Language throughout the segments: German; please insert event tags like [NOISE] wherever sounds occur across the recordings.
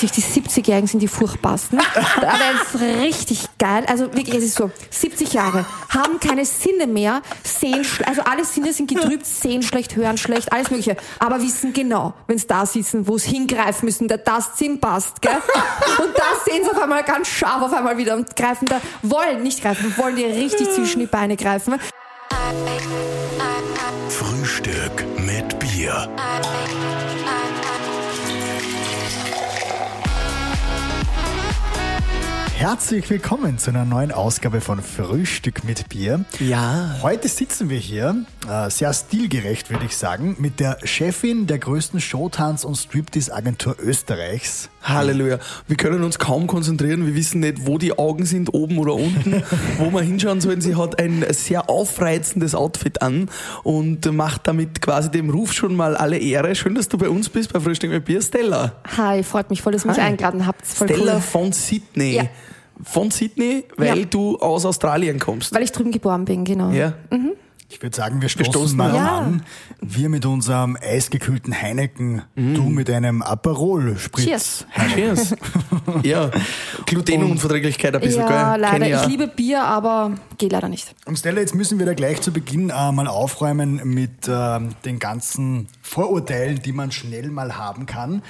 Die 70-Jährigen sind die furchtbarsten. [LAUGHS] Aber es ist richtig geil. Also wirklich, es ist so, 70 Jahre, haben keine Sinne mehr, sehen, also alle Sinne sind getrübt, [LAUGHS] sehen schlecht, hören schlecht, alles mögliche. Aber wissen genau, wenn sie da sitzen, wo sie hingreifen müssen, der Tastsinn passt, gell? [LAUGHS] Und da sehen sie auf einmal ganz scharf auf einmal wieder und greifen da, wollen nicht greifen, wollen dir richtig zwischen die Beine greifen. Herzlich willkommen zu einer neuen Ausgabe von Frühstück mit Bier. Ja. Heute sitzen wir hier, äh, sehr stilgerecht würde ich sagen, mit der Chefin der größten Showtanz- und Striptease-Agentur Österreichs. Halleluja. Wir können uns kaum konzentrieren. Wir wissen nicht, wo die Augen sind, oben oder unten, [LAUGHS] wo wir hinschauen sollen. Sie hat ein sehr aufreizendes Outfit an und macht damit quasi dem Ruf schon mal alle Ehre. Schön, dass du bei uns bist bei Frühstück mit Bier. Stella. Hi, freut mich voll, dass ihr mich eingeladen habt. Stella cool. von Sydney. Ja. Von Sydney, weil Ja. du aus Australien kommst. Weil ich drüben geboren bin, genau. ja. Ich würde sagen, wir stoßen, stoßen mal Ja. an. Wir mit unserem eisgekühlten Heineken, du mit einem Aperol Spritz. Cheers. Cheers. [LAUGHS] ja. Glutenunverträglichkeit ein bisschen, Ja, gell? leider. Ja. Ich liebe Bier, aber geht leider nicht. Und Stella, jetzt müssen wir da gleich zu Beginn äh, mal aufräumen mit ähm, den ganzen Vorurteilen, die man schnell mal haben kann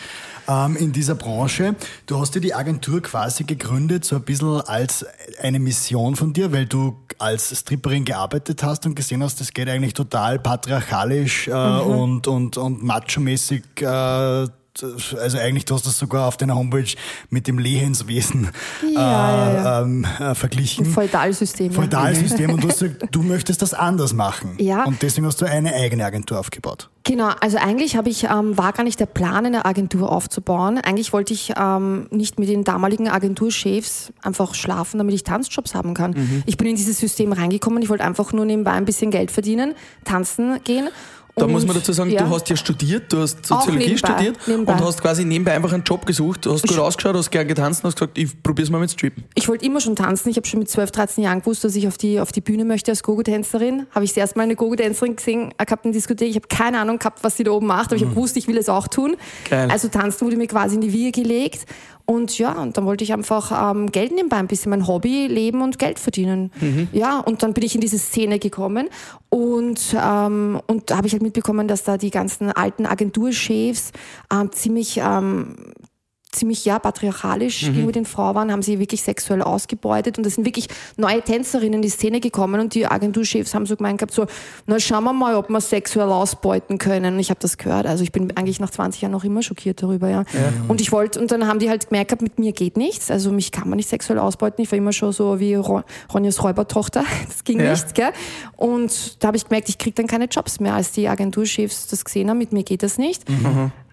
ähm, in dieser Branche. Du hast dir die Agentur quasi gegründet, so ein bisschen als eine Mission von dir, weil du als Stripperin gearbeitet hast und gesehen hast, das geht eigentlich total patriarchalisch äh, und, und, und macho-mäßig. Äh, also eigentlich, du hast das sogar auf deiner Homepage mit dem Lehenswesen Ja, ja, ja. äh, Ähm, äh, verglichen. Feudalsystem. Feudalsystem und du hast [LAUGHS] gesagt, du möchtest das anders machen. Ja. Und deswegen hast du eine eigene Agentur aufgebaut. Genau, also eigentlich habe ich, ähm, war gar nicht der Plan, eine Agentur aufzubauen. Eigentlich wollte ich ähm, nicht mit den damaligen Agenturchefs einfach schlafen, damit ich Tanzjobs haben kann. Mhm. Ich bin in dieses System reingekommen, ich wollte einfach nur nebenbei ein bisschen Geld verdienen, tanzen gehen. Da Und, muss man dazu sagen, ja. du hast ja studiert, du hast Soziologie nebenbei, studiert nebenbei. und hast quasi nebenbei einfach einen Job gesucht. Du hast gut ausgeschaut, hast gern getanzt und hast gesagt, ich probier's mal mit Strippen. Ich wollte immer schon tanzen. Ich habe schon mit 12, 13 Jahren gewusst, dass ich auf die, auf die Bühne möchte als Gogo-Tänzerin. Habe ich das erste Mal eine Gogo-Tänzerin gesehen, gehabt in Diskothek. Ich habe keine Ahnung gehabt, was sie da oben macht, aber ich habe gewusst, ich will es auch tun. Geil. Also tanzen wurde mir quasi in die Wiege gelegt. Und ja, und dann wollte ich einfach ähm, Geld nebenbei, ein bisschen mein Hobby leben und Geld verdienen. Ja, und dann bin ich in diese Szene gekommen und, ähm, und da habe ich halt mitbekommen, dass da die ganzen alten Agenturchefs ähm, ziemlich ähm, ziemlich ja patriarchalisch gegenüber den Frauen waren, haben sie wirklich sexuell ausgebeutet und es sind wirklich neue Tänzerinnen in die Szene gekommen und die Agenturchefs haben so gemeint gehabt so, na schauen wir mal, ob wir sexuell ausbeuten können. Und ich habe das gehört, also ich bin eigentlich nach 20 Jahren noch immer schockiert darüber, ja. Und ich wollte und dann haben die halt gemerkt gehabt, mit mir geht nichts, also mich kann man nicht sexuell ausbeuten. Ich war immer schon so wie Ro Ronjas Räubertochter, [LAUGHS] das ging Ja. nicht, gell? Und da habe ich gemerkt, ich krieg dann keine Jobs mehr, als die Agenturchefs das gesehen haben, mit mir geht das nicht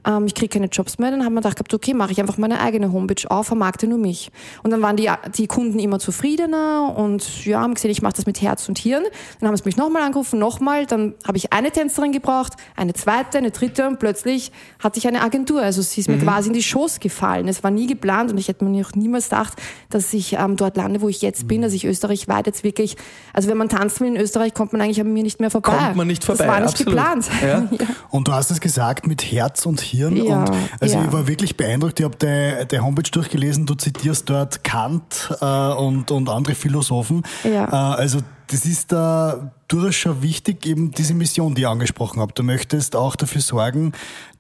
ähm, ich kriege keine Jobs mehr, dann haben wir gedacht, okay, mache ich einfach meine eigene Homepage auf, vermarkte nur mich. Und dann waren die, die Kunden immer zufriedener und ja, haben gesehen, ich mache das mit Herz und Hirn. Dann haben sie mich nochmal angerufen, nochmal, dann habe ich eine Tänzerin gebraucht, eine zweite, eine dritte und plötzlich hatte ich eine Agentur. Also sie ist mir quasi in die Schoß gefallen. Es war nie geplant und ich hätte mir auch niemals gedacht, dass ich ähm, dort lande, wo ich jetzt bin, dass ich österreichweit jetzt wirklich, also wenn man tanzen will in Österreich, kommt man eigentlich an mir nicht mehr vorbei. Kommt man nicht vorbei, Das war nicht absolut. geplant. [LAUGHS] Ja. Und du hast es gesagt mit Herz und Hirn. Ja, und also ja. ich war wirklich beeindruckt. Ich habe deine de Homepage durchgelesen. Du zitierst dort Kant äh, und, und andere Philosophen. Ja. Äh, also das ist da durchaus schon wichtig, eben diese Mission, die ich angesprochen habe. Du möchtest auch dafür sorgen,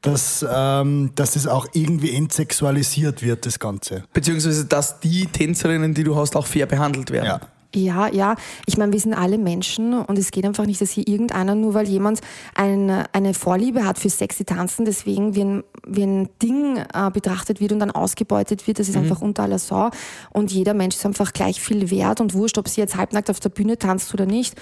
dass, ähm, dass es auch irgendwie entsexualisiert wird, das Ganze. Beziehungsweise, dass die Tänzerinnen, die du hast, auch fair behandelt werden. Ja. Ja, ja. Ich meine, wir sind alle Menschen und es geht einfach nicht, dass hier irgendeiner, nur weil jemand eine, eine Vorliebe hat für sexy Tanzen, deswegen wie ein, wie ein Ding äh, betrachtet wird und dann ausgebeutet wird. Das ist einfach unter aller Sau. Und jeder Mensch ist einfach gleich viel wert und wurscht, ob sie jetzt halbnackt auf der Bühne tanzt oder nicht.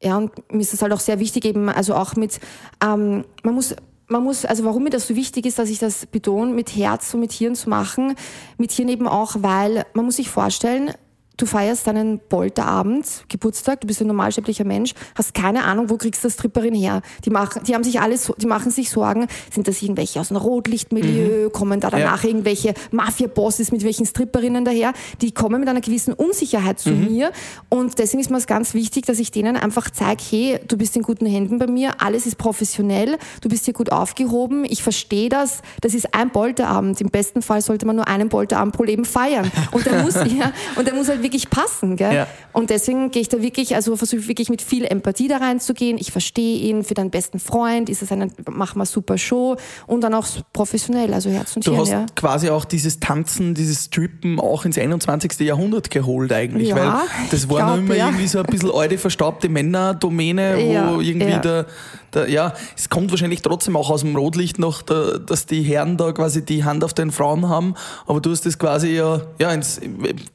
Ja, und mir ist das halt auch sehr wichtig, eben, also auch mit, ähm, man muss man muss, also warum mir das so wichtig ist, dass ich das betone, mit Herz und mit Hirn zu machen, mit Hirn eben auch, weil man muss sich vorstellen, du feierst deinen Polterabend, Geburtstag, du bist ein normalsterblicher Mensch, hast keine Ahnung, wo kriegst du das Stripperin her? Die machen, die haben sich alles, die machen sich Sorgen, sind das irgendwelche aus einem Rotlichtmilieu, mhm. kommen da danach ja. irgendwelche Mafia-Bosses mit welchen Stripperinnen daher? Die kommen mit einer gewissen Unsicherheit zu mhm. mir und deswegen ist mir es ganz wichtig, dass ich denen einfach zeige, hey, du bist in guten Händen bei mir, alles ist professionell, du bist hier gut aufgehoben, ich verstehe das, das ist ein Polterabend. Im besten Fall sollte man nur einen Polterabend pro Leben feiern und der muss, [LAUGHS] ja, und der muss halt wirklich passen. Gell? Ja. Und deswegen gehe ich da wirklich, also versuche wirklich mit viel Empathie da reinzugehen. Ich verstehe ihn, für deinen besten Freund ist es eine, machen wir super Show und dann auch professionell, also Herz und Du Hirn, hast ja. quasi auch dieses Tanzen, dieses Strippen auch ins 21. Jahrhundert geholt eigentlich, ja, weil das war noch immer irgendwie so ein bisschen alte, verstaubte Männerdomäne, wo irgendwie der, der, ja, es kommt wahrscheinlich trotzdem auch aus dem Rotlicht noch, der, dass die Herren da quasi die Hand auf den Frauen haben, aber du hast das quasi ja, ja ins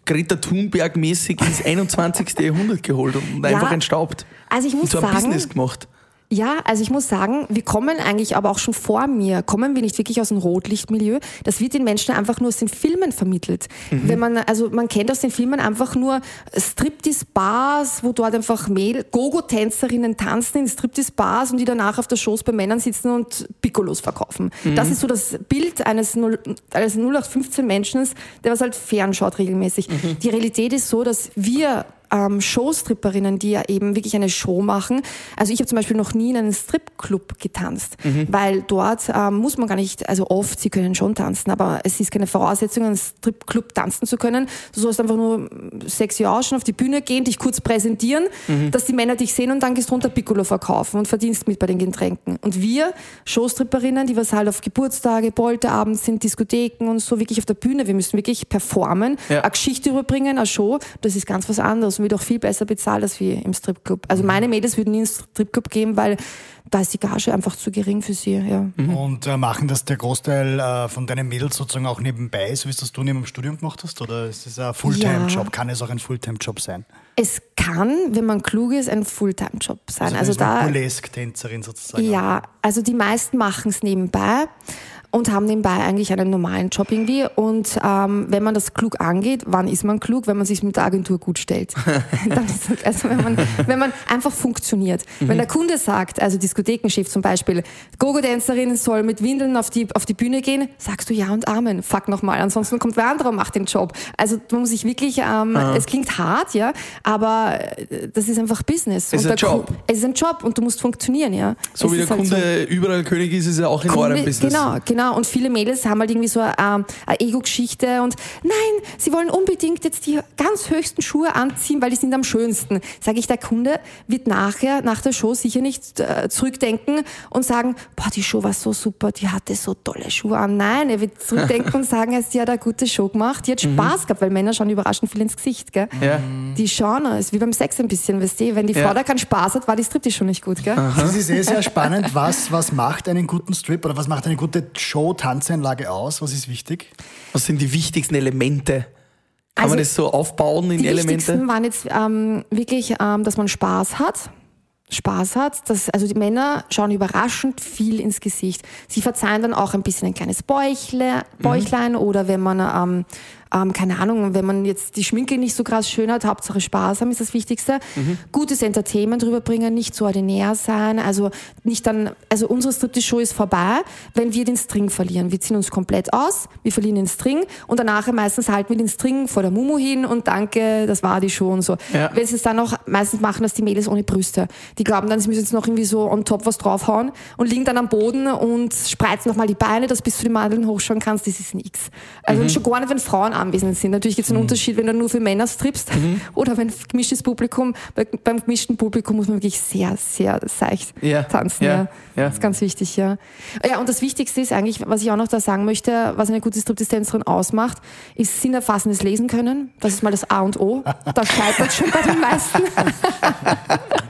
Greta Thunberg-mäßig ins 21. Jahrhundert geholt und ja, einfach entstaubt. Also ich muss und so ein sagen, Business gemacht. Ja, also ich muss sagen, wir kommen eigentlich aber auch schon vor mir, kommen wir nicht wirklich aus dem Rotlichtmilieu. Das wird den Menschen einfach nur aus den Filmen vermittelt. Mhm. Wenn man, also man kennt aus den Filmen einfach nur Striptease-Bars, wo dort einfach Mädel, Gogo-Tänzerinnen tanzen in Striptease-Bars und die danach auf der Shows bei Männern sitzen und Piccolos verkaufen. Mhm. Das ist so das Bild eines, 0, eines 0815 Menschen, der was halt fernschaut regelmäßig. Mhm. Die Realität ist so, dass wir ähm, Showstripperinnen, die ja eben wirklich eine Show machen. Also ich habe zum Beispiel noch nie in einem Stripclub getanzt, mhm. weil dort ähm, muss man gar nicht, also oft, sie können schon tanzen, aber es ist keine Voraussetzung, in einem Stripclub tanzen zu können. Du sollst einfach nur sexy ausschauen, auf die Bühne gehen, dich kurz präsentieren, mhm. dass die Männer dich sehen und dann gehst du runter Piccolo verkaufen und verdienst mit bei den Getränken. Und wir, Showstripperinnen, die was halt auf Geburtstage, Polterabend sind, Diskotheken und so wirklich auf der Bühne, wir müssen wirklich performen, ja. eine Geschichte überbringen, eine Show, das ist ganz was anderes und wird auch viel besser bezahlt als wie im Stripclub. Also meine Mädels würden nie ins Stripclub gehen, weil da ist die Gage einfach zu gering für sie. Ja. Mhm. Und äh, machen das der Großteil äh, von deinen Mädels sozusagen auch nebenbei, so wie es das du neben dem Studium gemacht hast? Oder ist es ein Fulltime-Job? Ja. Kann es auch ein Fulltime-Job sein? Es kann, wenn man klug ist, ein Fulltime-Job sein. Also, also da Burlesque-Tänzerin sozusagen. Ja, also die meisten machen es nebenbei und haben nebenbei eigentlich einen normalen Job irgendwie. Und ähm, wenn man das klug angeht, wann ist man klug? Wenn man sich mit der Agentur gut stellt. [LAUGHS] Dann ist, also wenn man, wenn man einfach funktioniert. Mhm. Wenn der Kunde sagt, also Diskothekenchef zum Beispiel, Gogo-Tänzerin soll mit Windeln auf die, auf die Bühne gehen, sagst du ja und Amen. Fuck nochmal, ansonsten kommt wer andere und macht den Job. Also man muss sich wirklich, ähm, es klingt hart, ja, aber äh, das ist einfach Business. Es ist ein Job. es ist ein Job und du musst funktionieren, ja. So es wie der halt Kunde so. überall König ist, ist er auch in Kunde, eurem Business. Genau, genau. Genau, und viele Mädels haben halt irgendwie so eine, ähm, eine Ego-Geschichte und nein, sie wollen unbedingt jetzt die ganz höchsten Schuhe anziehen, weil die sind am schönsten. Sage ich, der Kunde wird nachher, nach der Show sicher nicht äh, zurückdenken und sagen, boah, die Show war so super, die hatte so tolle Schuhe an. Nein, er wird zurückdenken und [LAUGHS] sagen, sie hat eine gute Show gemacht, die hat mhm. Spaß gehabt, weil Männer schauen überraschend viel ins Gesicht, gell? Ja. Die schauen, es ist wie beim Sex ein bisschen, weißt du, wenn die Frau ja. da keinen Spaß hat, war die Strip schon nicht gut, gell? Das ist eh sehr spannend, was, was macht einen guten Strip oder was macht eine gute Show Show, Tanzeinlage aus? Was ist wichtig? Was sind die wichtigsten Elemente? Kann also man das so aufbauen in die Elemente? Die wichtigsten waren jetzt ähm, wirklich, ähm, dass man Spaß hat. Spaß hat. Dass, also die Männer schauen überraschend viel ins Gesicht. Sie verzeihen dann auch ein bisschen ein kleines Bäuchle, Bäuchlein mhm. oder wenn man ähm, ähm, keine Ahnung, wenn man jetzt die Schminke nicht so krass schön hat, Hauptsache Spaß haben ist das Wichtigste. Mhm. Gutes Entertainment rüberbringen, nicht so ordinär sein, also nicht dann, also unsere Striptease-Show ist vorbei, wenn wir den String verlieren. Wir ziehen uns komplett aus, wir verlieren den String und danach meistens halten wir den String vor der Mumu hin und danke, das war die Show und so. Ja. Wenn sie es dann noch, meistens machen das die Mädels ohne Brüste. Die glauben dann, sie müssen jetzt noch irgendwie so on top was draufhauen und liegen dann am Boden und spreizen nochmal die Beine, dass bis du die Mandeln hochschauen kannst, das ist nix. Also mhm. schon gar nicht, wenn Frauen anwesend sind. Natürlich gibt es einen mhm. Unterschied, wenn du nur für Männer strippst mhm. [LAUGHS] oder wenn gemischtes Publikum. Bei, beim gemischten Publikum muss man wirklich sehr, sehr seicht ja. tanzen. Ja. ja. Das ist ganz wichtig, ja. Ja, und das Wichtigste ist eigentlich, was ich auch noch da sagen möchte, was eine gute Striptease-Tänzerin ausmacht, ist sinnerfassendes Lesen können. Das ist mal das A und O. Da scheitert schon bei den meisten. [LAUGHS]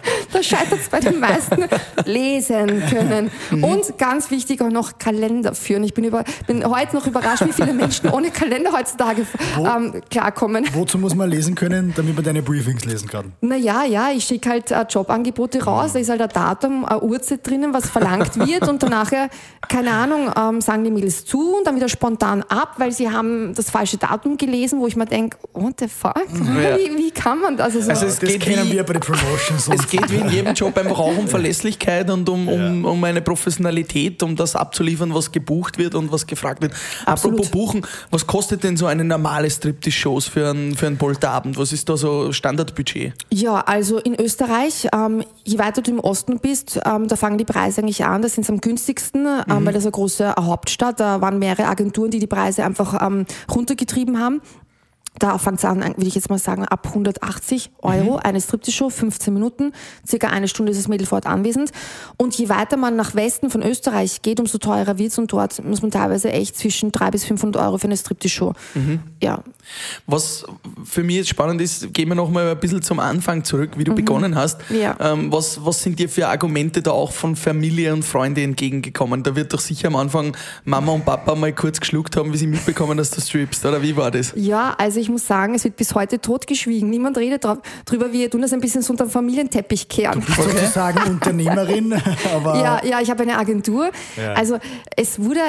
da scheitert es bei den meisten. [LAUGHS] Lesen können. Mhm. Und ganz wichtig auch noch Kalender führen. Ich bin, über, bin heute noch überrascht, wie viele Menschen ohne Kalender heutzutage ähm, klarkommen. Wozu muss man lesen können, damit man deine Briefings lesen kann? Naja, ja, ich schicke halt äh, Jobangebote raus, da ist halt ein Datum, eine Uhrzeit drinnen, was verlangt [LAUGHS] wird und danach, keine Ahnung, ähm, sagen die Mails zu und dann wieder spontan ab, weil sie haben das falsche Datum gelesen, wo ich mir denke, what the fuck? Ja. Wie, wie kann man das? Also, Also es das geht kennen wir bei den Promotions. [LAUGHS] Es geht wie in jedem Job einfach auch um [LAUGHS] Verlässlichkeit und um, um, um eine Professionalität, um das abzuliefern, was gebucht wird und was gefragt wird. Absolut. Apropos Buchen, was kostet denn so eine normale Striptease-Shows für einen, für einen Polterabend? Was ist da so Standardbudget? Ja, also in Österreich, ähm, je weiter du im Osten bist, ähm, da fangen die Preise eigentlich an. Da sind sie am günstigsten, ähm, weil das eine große Hauptstadt. Da waren mehrere Agenturen, die die Preise einfach ähm, runtergetrieben haben. Da fängt es an, würde ich jetzt mal sagen, ab 180 Euro, eine Striptease-Show, 15 Minuten, circa eine Stunde ist das Mädel vor Ort anwesend. Und je weiter man nach Westen von Österreich geht, umso teurer wird es und dort muss man teilweise echt zwischen 300 bis 500 Euro für eine Striptease-Show. Ja, Was für mich jetzt spannend ist, gehen wir nochmal ein bisschen zum Anfang zurück, wie du begonnen hast. Mhm. Ja. Ähm, was, was sind dir für Argumente da auch von Familie und Freunde entgegengekommen? Da wird doch sicher am Anfang Mama und Papa mal kurz geschluckt haben, wie sie mitbekommen, dass du strippst, oder wie war das? Ja, also ich muss sagen, es wird bis heute totgeschwiegen. Niemand redet drüber. Wir tun das ein bisschen so unter den Familienteppich kehren. sozusagen Unternehmerin, [LAUGHS] aber Ja, ja, ich habe eine Agentur. Ja. Also es wurde,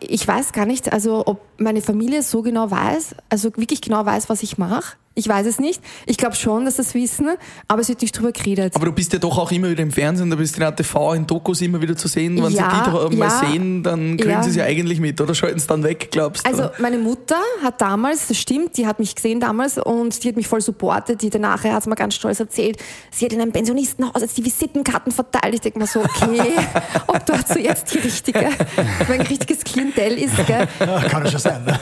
ich weiß gar nicht, also ob meine Familie so genau weiß, also wirklich genau weiß, was ich mache. Ich weiß es nicht. Ich glaube schon, dass sie es wissen, aber es wird nicht drüber geredet. Aber du bist ja doch auch immer wieder im Fernsehen, du bist in ATV, in Dokus immer wieder zu sehen. Wenn Ja, sie dich doch mal ja, sehen, dann kriegen ja. sie es ja eigentlich mit oder schalten es dann weg, glaubst du? Also meine Mutter hat damals, das stimmt, die hat mich gesehen damals und die hat mich voll supportet. Die danach hat mir ganz stolz erzählt, sie hat in einem Pensionistenhaus jetzt die Visitenkarten verteilt. Ich denke mir so, okay, [LAUGHS] ob dort so jetzt die richtige, mein richtiges Klientel ist, gell? [LAUGHS] kann ja schon sein. Ne?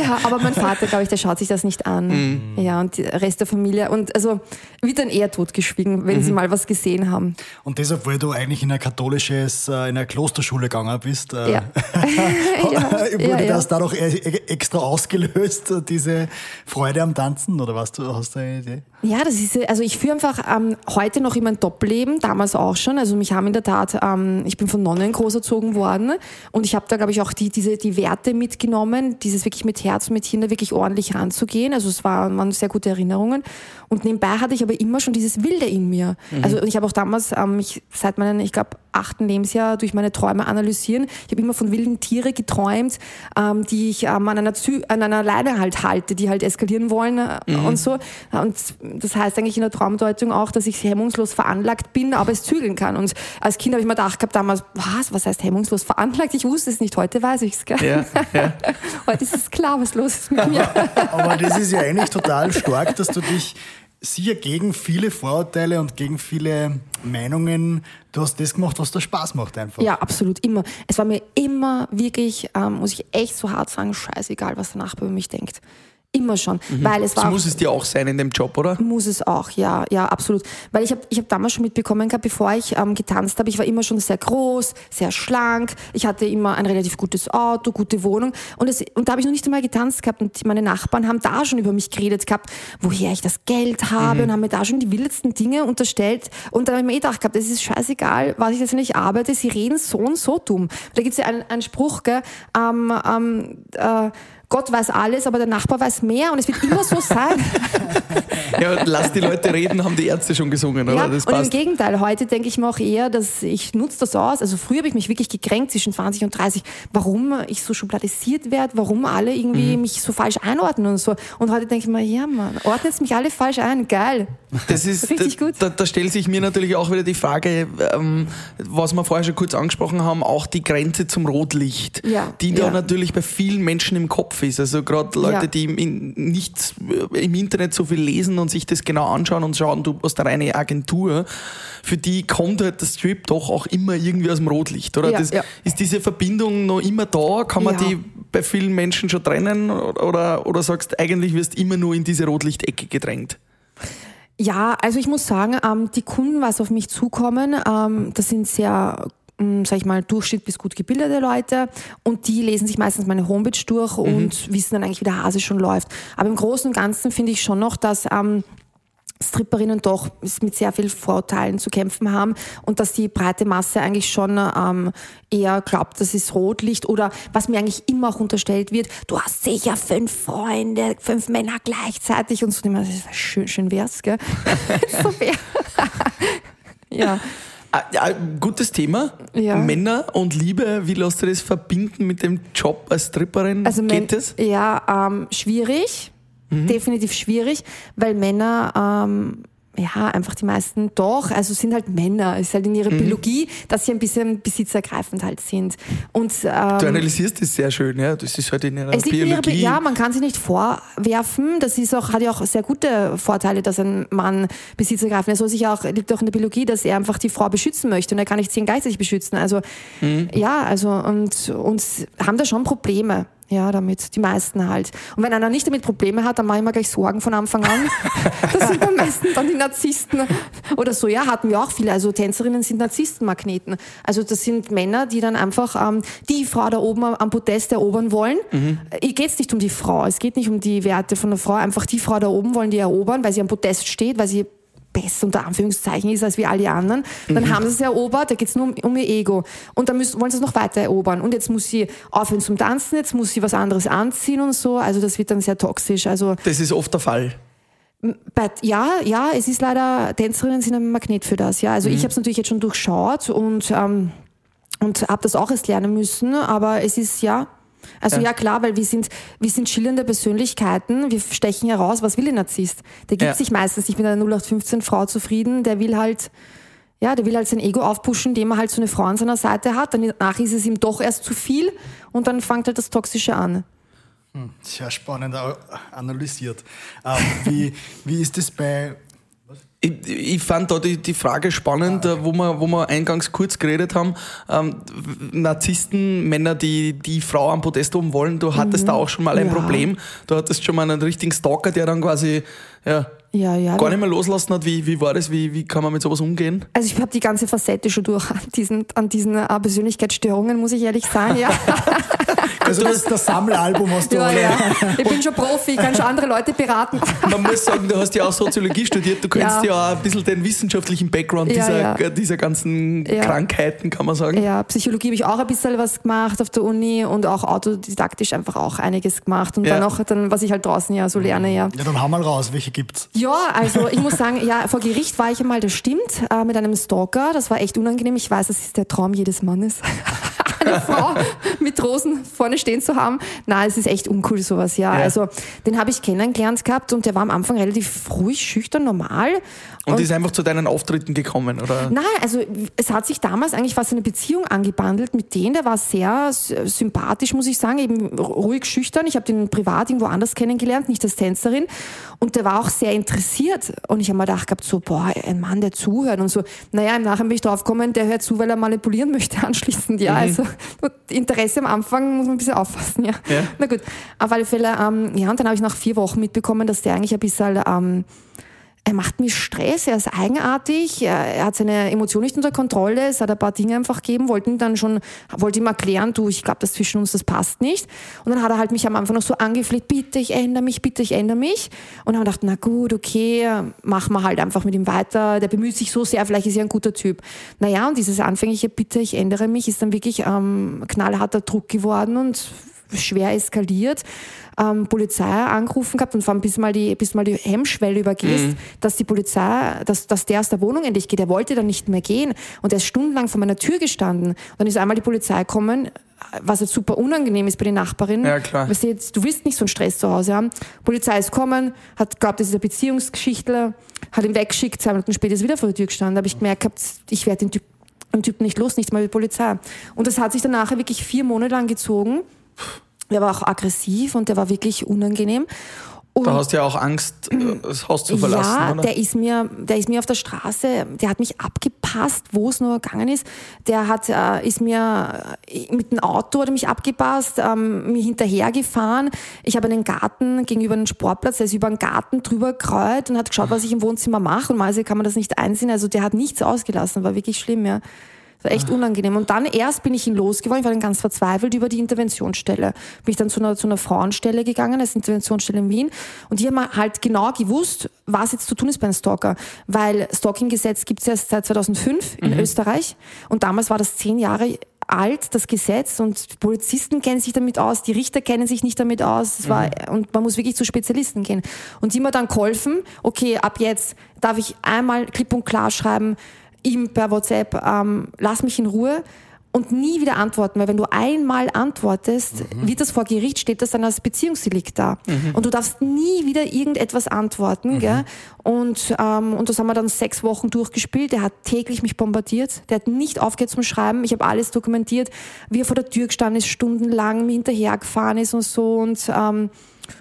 Ja, aber mein Vater, glaube ich, der schaut sich das nicht an. Ja, und der Rest der Familie. Und also wird dann eher totgeschwiegen, wenn sie mal was gesehen haben. Und deshalb, weil du eigentlich in ein katholisches, äh, in eine Klosterschule gegangen bist, äh, Ja. [LAUGHS] [LAUGHS] ja, [LAUGHS] wurde ja, das dadurch e- extra ausgelöst, diese Freude am Tanzen? Oder was, du hast du eine Idee? Ja, das ist, also ich führe einfach ähm, heute noch immer ein Doppelleben, damals auch schon. Also mich haben in der Tat, ähm, ich bin von Nonnen großerzogen worden und ich habe da, glaube ich, auch die, diese, die Werte mitgenommen, dieses wirklich mit Herz und mit Kinder wirklich ordentlich ranzugehen. Also es war, waren sehr gute Erinnerungen. Und nebenbei hatte ich aber immer schon dieses Wilde in mir. Also ich habe auch damals, ähm, ich, seit meinem, ich glaube, achten Lebensjahr durch meine Träume analysieren. Ich habe immer von wilden Tiere geträumt, ähm, die ich ähm, an, einer Zü an einer Leine halt halte, die halt eskalieren wollen äh, und so. Und das heißt eigentlich in der Traumdeutung auch, dass ich hemmungslos veranlagt bin, aber es zügeln kann. Und als Kind habe ich mir gedacht gehabt damals, was, was heißt hemmungslos veranlagt? Ich wusste es nicht, heute weiß ich es. Ja, ja. [LAUGHS] Heute ist es klar, was los ist mit mir. [LAUGHS] Aber das ist ja eigentlich total stark, dass du dich sicher gegen viele Vorurteile und gegen viele Meinungen, du hast das gemacht, was dir Spaß macht einfach. Ja, absolut, immer. Es war mir immer wirklich, ähm, muss ich echt so hart sagen, scheißegal, was der Nachbar über mich denkt. Immer schon. Weil es So war muss es dir auch sein in dem Job, oder? Muss es auch, ja, ja, absolut. Weil ich habe ich hab damals schon mitbekommen gehabt, bevor ich ähm, getanzt habe, ich war immer schon sehr groß, sehr schlank, ich hatte immer ein relativ gutes Auto, gute Wohnung und, es, und da habe ich noch nicht einmal getanzt gehabt und meine Nachbarn haben da schon über mich geredet gehabt, woher ich das Geld habe und haben mir da schon die wildesten Dinge unterstellt und dann habe ich mir eh gedacht gehabt, es ist scheißegal, was ich jetzt nicht arbeite, sie reden so und so dumm. Da gibt es ja einen, einen Spruch, gell, ähm, ähm, äh, Gott weiß alles, aber der Nachbar weiß mehr und es wird immer so sein. [LAUGHS] Ja, lass die Leute reden, haben die Ärzte schon gesungen, oder? Ja, und im. Gegenteil, heute denke ich mir auch eher, dass ich nutze das aus. Also früher habe ich mich wirklich gekränkt zwischen 20 und 30, warum ich so schubladisiert werde, warum alle irgendwie Mhm. mich so falsch einordnen und so. Und heute denke ich mir, ja Mann, ordnet mich alle falsch ein, geil. Das ist, [LAUGHS] Richtig gut. Da, da stellt sich mir natürlich auch wieder die Frage, ähm, was wir vorher schon kurz angesprochen haben, auch die Grenze zum Rotlicht, Ja, die da ja. natürlich bei vielen Menschen im Kopf ist. Also gerade Leute, Ja. die im, in, nicht äh, im Internet so viel lesen und sich das genau anschauen und schauen, du hast eine reine Agentur, für die kommt halt der Strip doch auch immer irgendwie aus dem Rotlicht, oder? Ja, das, ja. Ist diese Verbindung noch immer da? Kann man die bei vielen Menschen schon trennen? Oder, oder sagst eigentlich wirst immer nur in diese Rotlichtecke gedrängt? Ja, also ich muss sagen, ähm, die Kunden, was auf mich zukommen, ähm, das sind sehr, sag ich mal, Durchschnitt bis gut gebildete Leute und die lesen sich meistens meine Homepage durch und wissen dann eigentlich, wie der Hase schon läuft. Aber im Großen und Ganzen finde ich schon noch, dass ähm, Stripperinnen doch mit sehr viel Vorurteilen zu kämpfen haben und dass die breite Masse eigentlich schon ähm, eher glaubt, das ist Rotlicht oder was mir eigentlich immer auch unterstellt wird, du hast sicher fünf Freunde, fünf Männer gleichzeitig und so. Schön, schön wär's, gell? [LAUGHS] so wär. [LAUGHS] ja. Ah, gutes Thema. Ja. Männer und Liebe, wie lässt du das verbinden mit dem Job als Stripperin? Also Geht das? Ja, ähm, schwierig. Mhm. Definitiv schwierig, weil Männer ähm, ja, einfach die meisten doch, also sind halt Männer, ist halt in ihrer mhm. Biologie, dass sie ein bisschen besitzergreifend halt sind. Und, ähm, du analysierst das sehr schön, ja, das ist halt in ihrer Biologie. In ihrer, ja, man kann sie nicht vorwerfen, das ist auch, hat ja auch sehr gute Vorteile, dass ein Mann besitzergreifend ist. So sich auch, liegt auch in der Biologie, dass er einfach die Frau beschützen möchte und er kann nicht zehn gleichzeitig beschützen. Also, mhm. ja, also, und, und haben da schon Probleme. Ja, damit, die meisten halt. Und wenn einer nicht damit Probleme hat, dann mache ich mir gleich Sorgen von Anfang an. [LAUGHS] das sind am meisten dann die Narzissten. Oder so, ja, hatten wir auch viele. Also Tänzerinnen sind Narzisstenmagneten. Also das sind Männer, die dann einfach ähm, die Frau da oben am Podest erobern wollen. Mhm. Hier geht es nicht um die Frau, es geht nicht um die Werte von der Frau. Einfach die Frau da oben wollen die erobern, weil sie am Podest steht, weil sie besser unter Anführungszeichen ist als wie alle anderen. Dann mhm. haben sie es erobert, da geht es nur um, um, ihr Ego. Und dann müssen, wollen sie es noch weiter erobern. Und jetzt muss sie aufhören zum Tanzen, jetzt muss sie was anderes anziehen und so. Also das wird dann sehr toxisch. Also das ist oft der Fall. But, ja, ja, es ist leider, Tänzerinnen sind ein Magnet für das. Ja, also mhm. ich habe es natürlich jetzt schon durchschaut und ähm, und habe das auch erst lernen müssen, aber es ist ja also ja. ja. klar, weil wir sind, wir sind schillernde Persönlichkeiten, wir stechen heraus, was will ein Narzisst? Der gibt ja. sich meistens nicht mit einer 0815 Frau zufrieden, der will halt, ja, der will halt sein Ego aufpushen, indem er halt so eine Frau an seiner Seite hat, danach ist es ihm doch erst zu viel und dann fängt halt das Toxische an. Hm, sehr spannend analysiert. Ähm, wie, [LAUGHS] wie ist es bei ich, ich, fand da die, die Frage spannend, ah, okay. wo, wir, wo wir eingangs kurz geredet haben. Ähm, Narzissten, Männer, die die Frau am Podest oben wollen, du hattest mhm. da auch schon mal ein ja. Problem. Du hattest schon mal einen richtigen Stalker, der dann quasi ja, ja, ja, gar nicht mehr loslassen hat. Wie, wie war das? Wie, wie kann man mit sowas umgehen? Also ich habe die ganze Facette schon durch an diesen, an diesen uh, Persönlichkeitsstörungen, muss ich ehrlich sagen. Ja. [LAUGHS] also das, das Sammelalbum hast du. Ja, ja. Ich bin schon Profi, ich kann schon andere Leute beraten. [LAUGHS] Man muss sagen, du hast ja auch Soziologie studiert, du kennst ja, ja auch ein bisschen den wissenschaftlichen Background dieser, dieser ganzen Krankheiten, kann man sagen. Ja, Psychologie habe ich auch ein bisschen was gemacht auf der Uni und auch autodidaktisch einfach auch einiges gemacht. Und dann auch, dann, was ich halt draußen ja so lerne, ja. Ja, dann hau mal raus, welche gibt's? Ja, also ich muss sagen, ja, vor Gericht war ich einmal, das stimmt, äh, mit einem Stalker. Das war echt unangenehm. Ich weiß, das ist der Traum jedes Mannes. [LAUGHS] Eine Frau mit Rosen vorne stehen zu haben. Na, es ist echt uncool sowas, ja. ja. Also den habe ich kennengelernt gehabt und der war am Anfang relativ ruhig, schüchtern, normal. Und, und ist einfach zu deinen Auftritten gekommen, oder? Nein, also es hat sich damals eigentlich fast eine Beziehung angebandelt mit denen. Der war sehr sympathisch, muss ich sagen, eben ruhig, schüchtern. Ich habe den privat irgendwo anders kennengelernt, nicht als Tänzerin. Und der war auch sehr interessiert. Und ich habe mir gedacht gehabt, so, boah, ein Mann, der zuhört und so. Naja, im Nachhinein bin ich draufgekommen, der hört zu, weil er manipulieren [LAUGHS] möchte anschließend. Ja, mhm. also Interesse am Anfang muss man ein bisschen auffassen, ja. ja. Na gut, auf alle Fälle, ähm, ja, und dann habe ich nach vier Wochen mitbekommen, dass der eigentlich ein bisschen... Ähm, er macht mir Stress, er ist eigenartig, er, hat seine Emotionen nicht unter Kontrolle, es hat ein paar Dinge einfach gegeben, wollte ihm dann schon, wollte ihm erklären, du, ich glaube, das zwischen uns, das passt nicht. Und dann hat er halt mich am Anfang noch so angefleht, bitte, ich ändere mich, bitte, ich ändere mich. Und dann gedacht, na gut, okay, machen wir halt einfach mit ihm weiter, der bemüht sich so sehr, vielleicht ist er ein guter Typ. Naja, und dieses anfängliche, bitte, ich ändere mich, ist dann wirklich ähm, knallharter Druck geworden und schwer eskaliert ähm, Polizei angerufen gehabt und vor allem bis mal die, bis mal die Hemmschwelle übergehst, mhm. dass die Polizei, dass, dass der aus der Wohnung endlich geht. Er wollte dann nicht mehr gehen und er ist stundenlang vor meiner Tür gestanden. Und dann ist einmal die Polizei gekommen, was jetzt super unangenehm ist bei den Nachbarinnen. Ja, klar. Weißt du, jetzt, du willst nicht so einen Stress zu Hause haben. Polizei ist gekommen, hat glaubt, das ist eine Beziehungsgeschichte, hat ihn weggeschickt, zwei Minuten später ist wieder vor der Tür gestanden. Da habe ich gemerkt, ich werde den Typ, den Typ nicht los, nicht mal die Polizei. Und das hat sich dann nachher wirklich vier Monate lang gezogen. Der war auch aggressiv und der war wirklich unangenehm. Und da hast du ja auch Angst, äh, das Haus zu verlassen, ja, oder? Der ist, mir, der ist mir auf der Straße, der hat mich abgepasst, wo es nur gegangen ist. Der hat, äh, ist mir äh, mit dem Auto hat mich abgepasst, ähm, mir hinterhergefahren. Ich habe einen Garten gegenüber einem Sportplatz, der ist über einen Garten drüber gekreuzt und hat geschaut, was ich im Wohnzimmer mache. Und mal kann man das nicht einsehen. Also der hat nichts ausgelassen, war wirklich schlimm, ja. Das war echt unangenehm. Und dann erst bin ich ihn losgeworden, ich war dann ganz verzweifelt über die Interventionsstelle. Bin ich dann zu einer, zu einer Frauenstelle gegangen, als Interventionsstelle in Wien. Und die haben halt genau gewusst, was jetzt zu tun ist bei einem Stalker. Weil Stalking-Gesetz gibt es erst seit 2005 in Österreich. Und damals war das zehn Jahre alt, das Gesetz, und Polizisten kennen sich damit aus, die Richter kennen sich nicht damit aus, es war, und man muss wirklich zu Spezialisten gehen. Und die mir dann geholfen, okay, ab jetzt darf ich einmal klipp und klar schreiben, ihm per WhatsApp, ähm, lass mich in Ruhe und nie wieder antworten, weil wenn du einmal antwortest, wird das vor Gericht, steht das dann als Beziehungsdelikt da. Und du darfst nie wieder irgendetwas antworten. Gell? Und, ähm, und das haben wir dann sechs Wochen durchgespielt. Der hat täglich mich bombardiert. Der hat nicht aufgehört zum Schreiben. Ich habe alles dokumentiert, wie er vor der Tür gestanden ist, stundenlang mir hinterhergefahren ist und so. Und ähm,